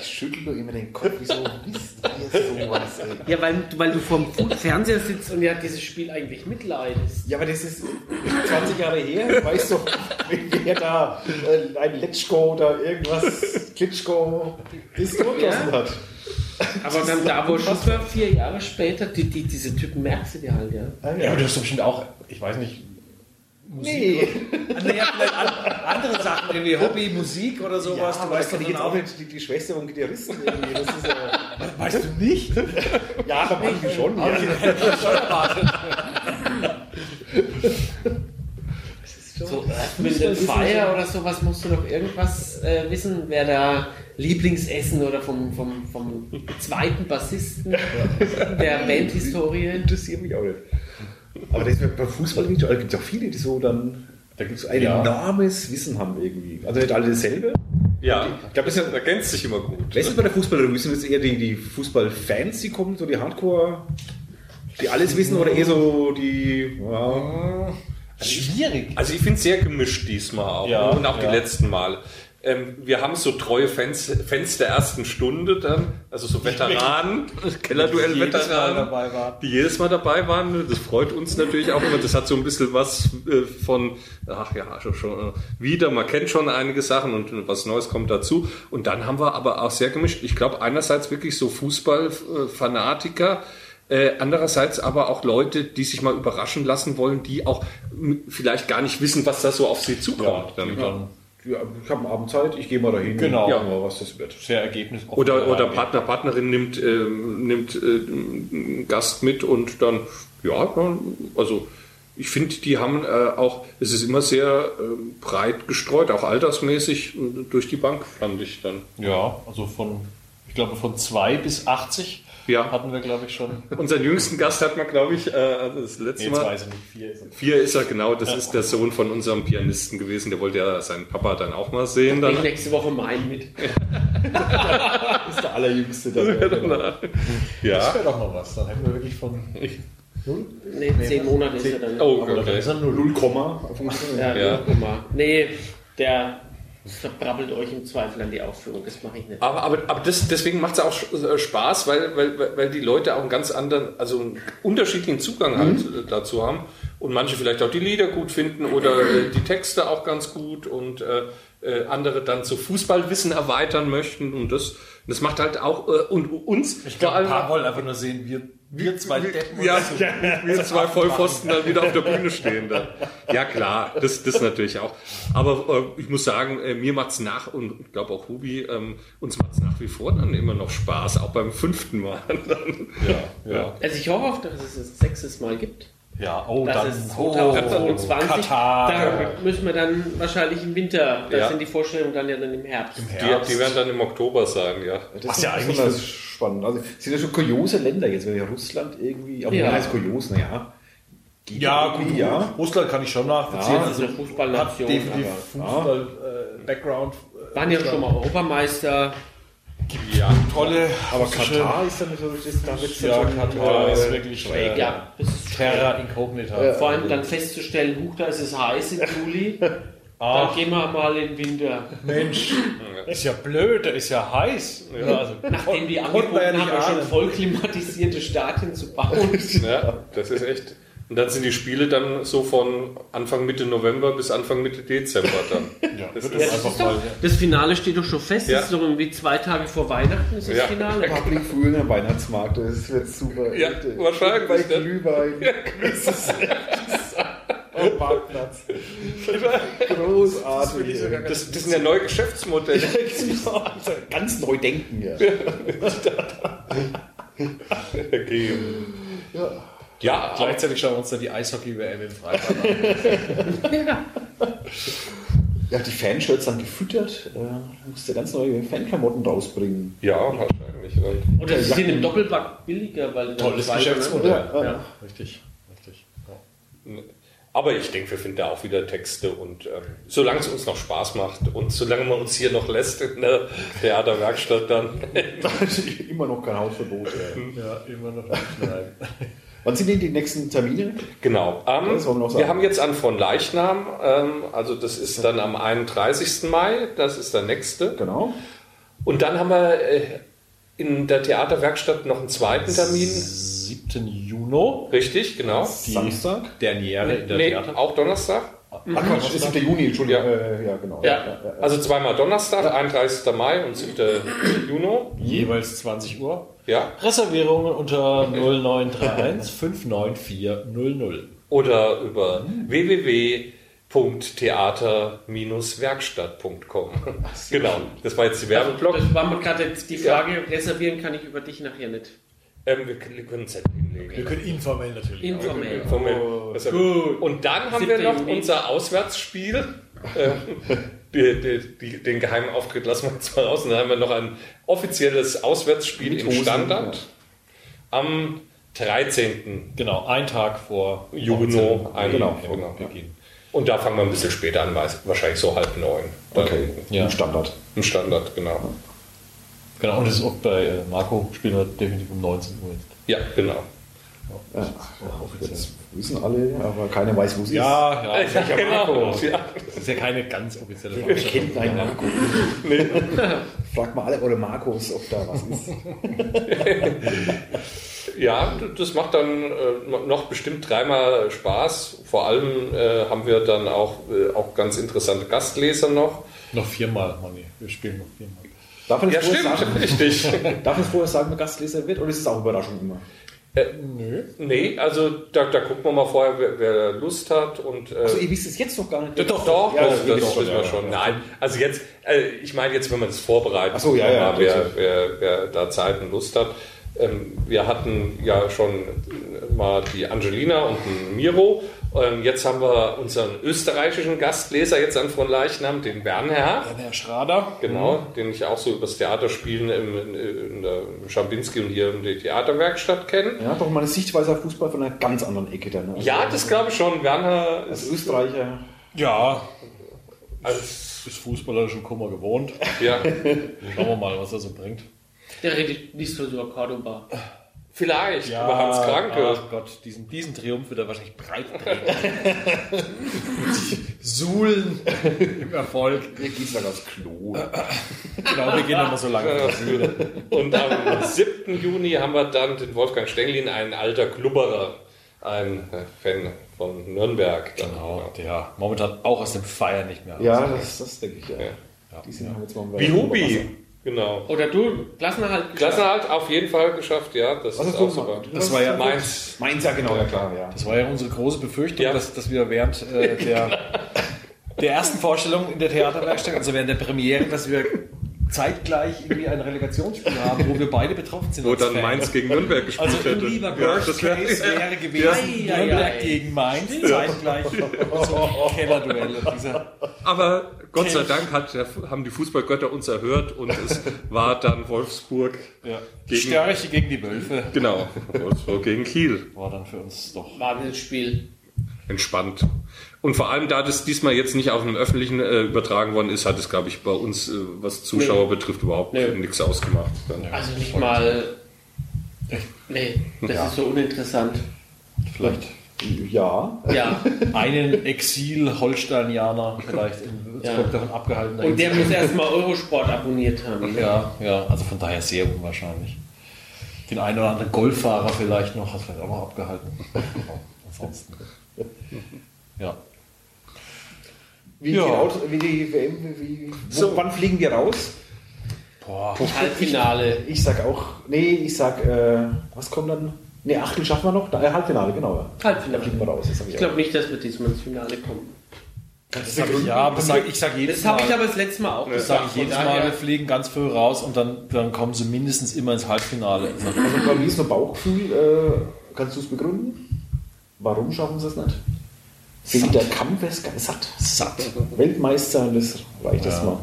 Ich schüttel doch immer den Kopf, wieso wisst ihr sowas, ey? Ja, weil, weil du vorm Fernseher sitzt und ja dieses Spiel eigentlich mitleidest. Ja, aber das ist 20 Jahre her. Weißt du, wer da äh, ein Letschko oder irgendwas, Klitschko, das durchgelassen Ja. hat. Aber dann Davor Schuster, vier Jahre später, die, die, diese Typen merkst du dir halt, ja. Ah, ja, aber du hast doch bestimmt auch, ich weiß nicht, Nee. Ah, naja, vielleicht an, andere Sachen, irgendwie Hobby, Musik oder sowas. Ja, du weißt doch auch nicht die, die Schwester vom Gitarristen irgendwie. Das ist, äh, <laughs> Weißt du nicht? ja, aber manche schon. Ja. So mit dem Fire oder sowas musst du doch irgendwas äh, wissen, wer da Lieblingsessen oder vom, vom, vom zweiten Bassisten der Bandhistorie. interessiert mich auch nicht. Aber das ist beim Fußball gibt es auch viele, die so dann, da gibt es ein Ja. enormes Wissen haben irgendwie. Also nicht alle dasselbe. Ja, Ich glaube, das ergänzt sich immer gut. Wer ist es bei der Fußballerei? Sind es eher die, die Fußballfans, die kommen, so die Hardcore, die alles wissen, oder eher so die. Ja, Schwierig. Also ich finde es sehr gemischt diesmal auch Ja, und auch ja. die letzten Mal. Ähm, wir haben so treue Fans, Fans der ersten Stunde dann, also so Veteranen, Kellerduell-Veteranen, die jedes Mal dabei waren. Das freut uns natürlich auch immer. Das hat so ein bisschen was äh, von, ach ja, schon, schon äh, wieder, man kennt schon einige Sachen und was Neues kommt dazu. Und dann haben wir aber auch sehr gemischt. Ich glaube einerseits wirklich so Fußballfanatiker, äh, andererseits aber auch Leute, die sich mal überraschen lassen wollen, die auch vielleicht gar nicht wissen, was da so auf sie zukommt. dann. Ja, ich habe Abendzeit, ich gehe mal dahin. Genau. Ja, mal, was das wird. sehr Ergebnis. Oder, oder Partner, Partnerin nimmt, ähm, nimmt äh, einen Gast mit und dann, ja, dann, also ich finde, die haben äh, auch, es ist immer sehr ähm, breit gestreut, auch altersmäßig äh, durch die Bank, fand ich dann. Ja, also von, ich glaube, von 2 bis 80 Ja. hatten wir, glaube ich, schon. Unseren jüngsten Gast hat man, glaube ich, äh, also das letzte Nee, Mal. zwei sind nicht, vier ist es. Vier ist er, genau, das ist der Sohn von unserem Pianisten gewesen, der wollte ja seinen Papa dann auch mal sehen. Dann. nächste Woche meinen mit. <laughs> Das ist der allerjüngste. Der Das Ja. wäre doch mal was. Dann hätten wir wirklich von. Nee, zehn Monate ist er dann. Oh, Aber dann okay. ist er null. 0, Komma. Ja, Ja. ja. Guck mal. Nee, der verbrabbelt euch im Zweifel an die Aufführung. Das mache ich nicht. Aber, aber, aber das, deswegen macht es auch äh, Spaß, weil, weil, weil die Leute auch einen ganz anderen, also einen unterschiedlichen Zugang halt Mhm. äh, dazu haben. Und manche vielleicht auch die Lieder gut finden oder äh, die Texte auch ganz gut und äh, andere dann zu Fußballwissen erweitern möchten. Und das, das macht halt auch äh, und uns Ich glaube, ein paar wollen einfach nur sehen, wir, wir zwei Deppen. ja, und <laughs> so. wir zwei Vollpfosten dann wieder auf der Bühne <laughs> stehen. Dann. Ja klar, das, das natürlich auch. Aber äh, ich muss sagen, äh, mir macht's nach und ich glaube auch Hubi, ähm, uns macht's nach wie vor dann immer noch Spaß, auch beim fünften Mal. <laughs> Dann. Ja, ja. Also ich hoffe auch, dass es ein sechstes Mal gibt. Ja, oh, Das dann ist oh, 2022. Katar. Da müssen wir dann wahrscheinlich im Winter, da Ja. sind die Vorstellungen dann ja dann im Herbst. Die, die werden dann im Oktober sein, ja. Das Was ist ja eigentlich besonders spannend. Also sind ja schon kuriose Länder jetzt, wenn ja Russland irgendwie, aber Ja. ja. heißt kurios, naja. Geht Ja, gut, ja. Russland kann ich schon nachvollziehen. Ja, das ist eine hat Fußballnation. definitiv Fußball-Background. waren ja schon mal Europameister. Ja. tolle. Aber Katar ist dann so, das, da wird's dann Ja, Katar ist wirklich schräg. äh, Ja, das ist Terra Incognita. Vor allem dann festzustellen, huch, da ist es heiß im Juli. <laughs> Dann Ach, gehen wir mal in den Winter. Mensch, ist ja blöd, da ist ja heiß. Ja, also, Nachdem die ja angeboten nicht haben, schon voll klimatisierte Stadien zu bauen. <laughs> ja, das ist echt. Und dann sind die Spiele dann so von Anfang Mitte November bis Anfang Mitte Dezember dann. <laughs> Ja, Das ist das einfach mal. Das Finale steht doch schon fest. Ja. Das ist doch irgendwie zwei Tage vor Weihnachten ist das Ja. Finale. Public Viewing am Weihnachtsmarkt, das wird super. Ja, wahrscheinlich, Bei ne? Glühwein. Das ist am Marktplatz. Großartig. Das, das sind ja neue Geschäftsmodelle. Ganz neu denken, ja. <laughs> Okay. <laughs> Ja, Gleichzeitig schauen wir uns dann die Eishockey-WM im Freitag an. <laughs> Ja, die Fanshirts dann gefüttert. Äh, musste ganz neue Fanklamotten rausbringen. ja, wahrscheinlich. Und Und das sind im Doppelback billiger, weil Tolles Geschäftsmodell. Ja, Ja. Richtig. Aber ich denke, wir finden da auch wieder Texte und ähm, solange es uns noch Spaß macht und solange man uns hier noch lässt in der Theaterwerkstatt, dann <laughs> Immer noch kein Hausverbot. Ja. <laughs> Ja, immer noch nicht schneiden. Wann sind denn die nächsten Termine? Genau. Ähm, wir haben jetzt an von Leichnam, ähm, also das ist dann am 31. Mai, das ist der nächste. Genau. Und dann haben wir äh, in der Theaterwerkstatt noch einen zweiten Termin. 7. Juni, Richtig, genau. die Samstag? Derniere in der Nee, Theater. auch Donnerstag. Ach Quatsch, ist 7. Juni, Entschuldigung. Ja. Äh, ja, genau. Ja, also zweimal Donnerstag, 31. Mai und 7. Juni. Jeweils 20 Uhr. Ja. Reservierungen unter 0931 594 00. Oder über www.theater-werkstatt.com. Genau, das war jetzt die Werbeblock. Das war gerade die Frage, reservieren kann ich über dich nachher nicht. Ähm, wir wir können ein Zettel hinlegen. Wir können informell natürlich. Informell. Informell. Also, Gut. Und dann haben 7. wir noch Juni. unser Auswärtsspiel. Äh, <laughs> die, die, die, den geheimen Auftritt lassen wir jetzt mal raus. Und dann haben wir noch ein offizielles Auswärtsspiel Mit im Hosen, Standard am 13. Genau, ein Tag vor Juni. Ein, Genau. genau. Beginn. Und da fangen wir ein bisschen später an, wahrscheinlich so halb neun. Okay, Ja. im Standard. Im Standard, genau. Genau, und das ist auch bei äh, Marco, spielen wir definitiv um 19 Uhr jetzt. Ja, genau. Ja, jetzt wissen alle, aber keiner weiß, wo sie Ja, ja. Ja, <laughs> genau. Ja. Das ist ja keine ganz offizielle ist. Veranstaltung. Kennt einen Marco. <laughs> Fragt mal alle oder Markus, ob da was ist. <laughs> Ja, das macht dann äh, noch bestimmt dreimal Spaß. Vor allem äh, haben wir dann auch, äh, auch ganz interessante Gastleser noch. Noch viermal, Manni. Wir spielen noch viermal. Darf man Ja, das vorher stimmt, sagen? richtig. <laughs> Darf das vorher sagen, wer Gastleser wird? Oder ist es auch Überraschung immer? Nö. nee, also da, da gucken wir mal vorher, wer, wer Lust hat. Und, äh, Also ihr wisst es jetzt noch gar nicht. doch, doch, Ja, doch, ihr das wisst wissen wir ja, schon. ja. Nein, also jetzt, äh, ich meine jetzt, wenn man das vorbereitet, Ach so, ja, ja, mal, wer, das wer, wer da Zeit und Lust hat. Ähm, wir hatten ja schon mal die Angelina und den Miro. Ähm, jetzt haben wir unseren österreichischen Gastleser jetzt an von Leichnam, den Bernhard. Herr Schrader. Genau, den ich auch so übers Theaterspielen im, in, in der Schambinski und hier in der Theaterwerkstatt kenne. Ja, doch mal eine Sichtweise auf Fußball von einer ganz anderen Ecke dann. Also Ja, das glaube ich schon. Werner Als ist Österreicher. Ja, als ist fußballerischen Kummer gewohnt. ja, <laughs> Schauen wir mal, was er so bringt. Der redet nicht so über Cordoba. Vielleicht über Hans Kranke. Ach Gott, diesen, diesen Triumph wird er wahrscheinlich breit bringen. <laughs> Suhlen im Erfolg. Hier geht's dann aufs Klo. Genau, wir gehen immer so lange. auf die Bühne. Und am 7. Juni haben wir dann den Wolfgang Stenglin, ein alter Klubberer, ein Fan von Nürnberg. Dann, Genau, der momentan auch aus dem Feier nicht mehr Ja, das, das denke ich ja. Ja. Die sind jetzt mal Wie Hubi. Genau. Oder du, Klassenerhalt. Klassenerhalt auf jeden Fall geschafft, ja. Das Was ist auch du super. Das war ja Mainz. Mainz, ja genau, ja klar, ja. Das war ja unsere große Befürchtung, Ja. dass, dass wir während äh, der, <laughs> der ersten Vorstellung in der Theaterwerkstatt, also während der Premiere, dass wir zeitgleich irgendwie ein Relegationsspiel haben, wo wir beide betroffen sind. Wo dann Fan. Mainz gegen Nürnberg gespielt Also hätte. lieber Ja, Worst das wär- Case wäre gewesen, Ja. Nürnberg ei. gegen Mainz, zeitgleich so <laughs> Kellerduell. Und dieser Aber Gott sei Dank hat haben die Fußballgötter uns erhört und es war dann Wolfsburg ja, Gegen- Störche gegen die Wölfe Genau, Wolfsburg gegen Kiel. war dann für uns doch Wahnsinnsspiel. Entspannt. Und vor allem, da das diesmal jetzt nicht auf einem öffentlichen äh, übertragen worden ist, hat es, glaube ich, bei uns, äh, was Zuschauer betrifft, überhaupt Nee. nichts ausgemacht. Dann. Also nicht mal. Nee, das ist so uninteressant. vielleicht Ja. Ja. <laughs> einen Exil-Holsteinianer vielleicht in Würzburg Ja. davon abgehalten. Und der muss <laughs> erstmal Eurosport abonniert haben. Ne? Ja, ja, also von daher sehr unwahrscheinlich. Den einen oder anderen Golffahrer vielleicht noch, hat vielleicht auch noch abgehalten. <laughs> Ansonsten. Ja. Wie, Ja. die Auto, wie die WM, wie, wie, wo, So. wann fliegen wir raus? Boah. Halbfinale. Ich sag auch, nee, ich sag, äh, was kommt dann? Nee, Achtel schaffen wir noch, da, äh, Halbfinale, genau. ja. Da Halbfinale. fliegen wir raus, das ich Ich glaube nicht, dass wir diesmal ins Finale kommen. Das sag ich, ja, aber das sag, ich sage jedes Das Mal. habe ich aber das letzte Mal auch das sage gesagt. ich jedes Mal, wir fliegen ganz früh raus und dann, dann kommen sie mindestens immer ins Halbfinale. Also. Also bei mir ist nur Bauchgefühl, äh, kannst du es begründen? Warum schaffen sie es nicht? Sind der Kampf ist ganz satt. satt. Weltmeister, das reicht Ja, erstmal.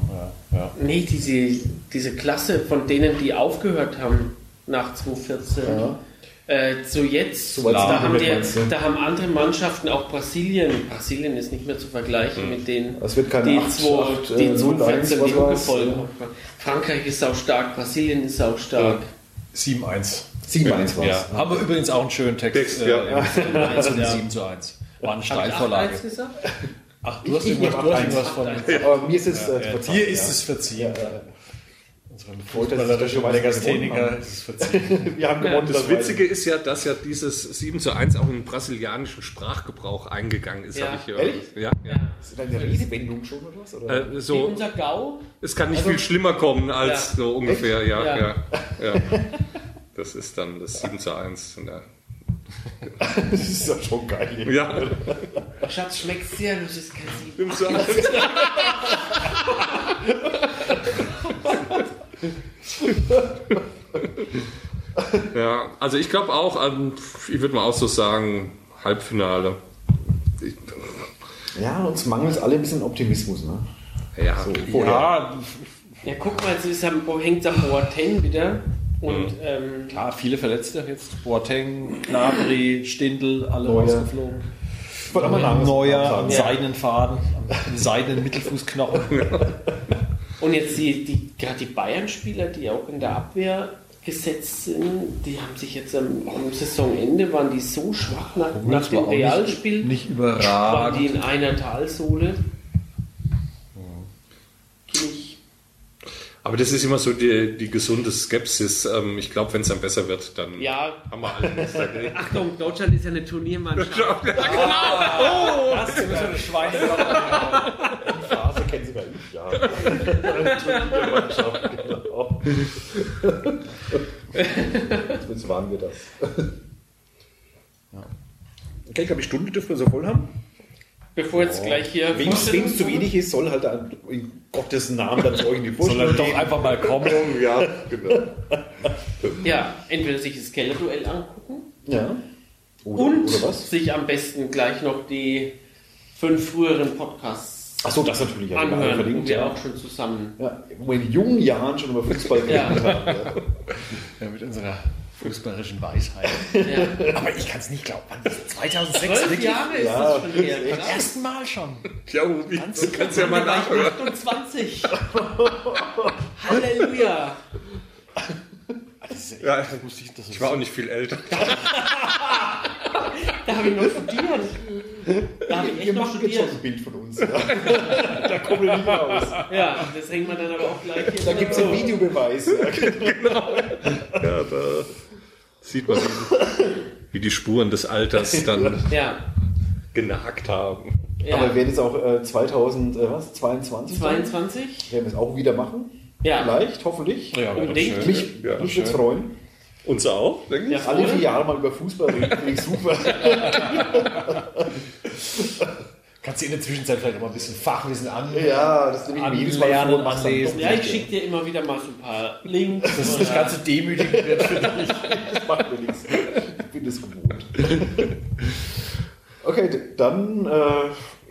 ja, ja. Nee, diese, diese Klasse von denen, die aufgehört haben nach 2014, Ja. Äh, so jetzt, weit da, haben die, da haben andere Mannschaften, auch Brasilien, Brasilien ist nicht mehr zu vergleichen mit den Es wird keine die 8, 2, 8, die äh, 0, 1, 214, die umgefolgt haben. Frankreich ist auch stark, Brasilien ist auch stark. 7-1. 7-1 war Ja, es. haben wir übrigens auch einen schönen Text. Text, ja. äh, im 1 und 7 zu 1. War eine Steilvorlage. 8-1 gesagt? Ach, du hast Ich- irgendwas, du hast irgendwas von. Aber mir ist es äh, verzeihen, Hier ist ja. es verziehen. Er fußballerischen Legastheniker gewonnen ist es verziehen. <laughs> Wir haben gewonnen. Das Witzige ist ja, dass ja dieses 7 zu 1 auch in den brasilianischen Sprachgebrauch eingegangen ist, Ja. habe ich gehört. Ehrlich? Ja, ja. Ist das eine Redewendung schon oder was? Oder? Äh, Wie so, unser GAU? es kann nicht viel schlimmer kommen als Ja. so ungefähr, ja, Ja. ja. ja, <laughs> Das ist dann das 7 zu 1. Ja. <laughs> Das ist ja schon geil. ja. Schatz, schmeckt dir? Das ist kein Sieben. 7 zu 1. Ja, also ich glaube auch, an, ich würde mal auch so sagen, Halbfinale. Ich, Ja, uns mangelt alle ein bisschen Optimismus. Ne? ja, Vorher. Ja, Ja, guck mal, es ist am, hängt am Boateng wieder. Und ähm, klar, viele Verletzte jetzt. Boateng, Gnabry, Stindl, alle Neuer. rausgeflogen. Wollte auch mal Namen Neuer am seidenen Faden, am seidenen Mittelfußknochen. <laughs> Und jetzt die, die gerade die Bayern-Spieler, die auch in der Abwehr gesetzt sind, die haben sich jetzt am, am Saisonende waren die so schwach nach, nach dem nicht- Realspiel. Nicht waren überragend. die in einer Talsohle. Aber das ist immer so die, die gesunde Skepsis. Ähm, Ich glaube, wenn es dann besser wird, dann ja, haben wir alle nichts dagegen. <laughs> Achtung, Deutschland ist ja eine Turniermannschaft. Das ist so eine Schweine. <laughs> Die Phase kennen sogar ich, ja. Turniermannschaft, genau. Jetzt waren wir das. Okay, ich glaube, die Stunde dürfen wir so voll haben. Bevor jetzt gleich hier. Wem es zu wenig ist, soll halt in Gottes Namen dann zu euch in die Soll er doch einfach mal kommen. <laughs> Ja, genau. Ja, entweder sich das Keller-Duell angucken Ja. Oder, und oder was? sich am besten gleich noch die fünf früheren Podcasts Achso, das natürlich. Ja, anhören, wo verlinkt, wir ja. auch schon zusammen. Ja, wo wir in jungen Jahren schon über Fußball <laughs> Ja. geredet haben. Ja. Ja, mit unserer fußballerischen Weisheit. Ja. Aber ich kann es nicht glauben. Wann ist 2006 Zwölf wirklich? Jahre ist Ja, das schon her. echt. krass. Ersten Mal schon. Ja, Ubi, du kannst ja mal nachhören. 28. Halleluja. Echt, Ja, das wusste ich, das ich war auch nicht viel älter. Da habe ich noch studiert. Da habe ich echt Wir noch machen jetzt schon studiert. ein Bild von uns. Ja. <laughs> da kommen wir nicht raus. Ja, das hängt man dann aber auch gleich hier. Da gibt es einen Videobeweis. Ja. <laughs> Ja, da sieht man, wie, die Spuren des Alters <laughs> dann Ja, genagt haben. ja. Aber wir werden jetzt auch äh, 2000, äh, was, 22? 22? Werden wir es auch wieder machen? Ja. Vielleicht, hoffentlich. Ja, Unbedingt. Mich, Ja, würde es freuen. Uns auch, denke ich. Ja, Alle vier Jahre mal über Fußball reden, finde ich super. <laughs> <laughs> Kannst du in der Zwischenzeit vielleicht mal ein bisschen Fachwissen an. ja, das nehme ich mir jedes Mal vor und anlesen. Ja, ich schicke dir immer wieder mal so ein paar Links. Das ist das ganze demütigend wird für dich. <laughs> Das macht mir nichts. Ich bin das gewohnt. Okay, dann äh,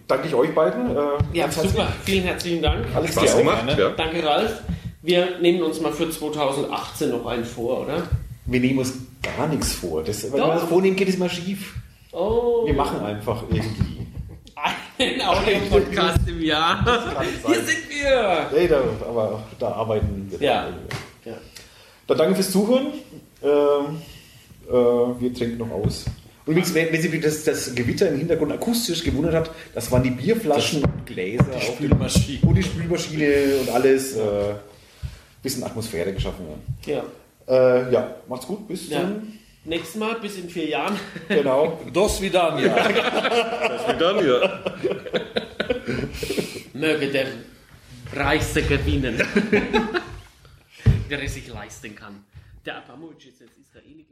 danke ich euch beiden. Äh, Ja, super. Vielen herzlichen Dank. Alex, Spaß dir auch. gemacht, ja. Danke, Ralf. Wir nehmen uns mal für 2018 noch einen vor, oder? Wir nehmen uns gar nichts vor. Das, wenn wir das vornehmen, geht es immer schief. Oh, Wir machen einfach irgendwie. Einen Audio-Podcast im Jahr. Hier sind wir. Nee, da, aber da arbeiten wir. Ja. dran. Ja. Dann danke fürs Zuhören. Ähm, äh, wir trinken noch aus. Übrigens, wenn, wenn Sie das, das Gewitter im Hintergrund akustisch gewundert hat, das waren die Bierflaschen und Gläser. Die Spülmaschine. Und die Spülmaschine und alles. Äh, bisschen Atmosphäre geschaffen. ja. Ja. Äh, ja, macht's gut. Bis Ja. zum. Nächstes Mal, bis in vier Jahren. Genau. Dos Vidania. Dann hier. Möge der Reichste gewinnen. <laughs> Wer es sich leisten kann. Der Abramovic ist jetzt Israeli.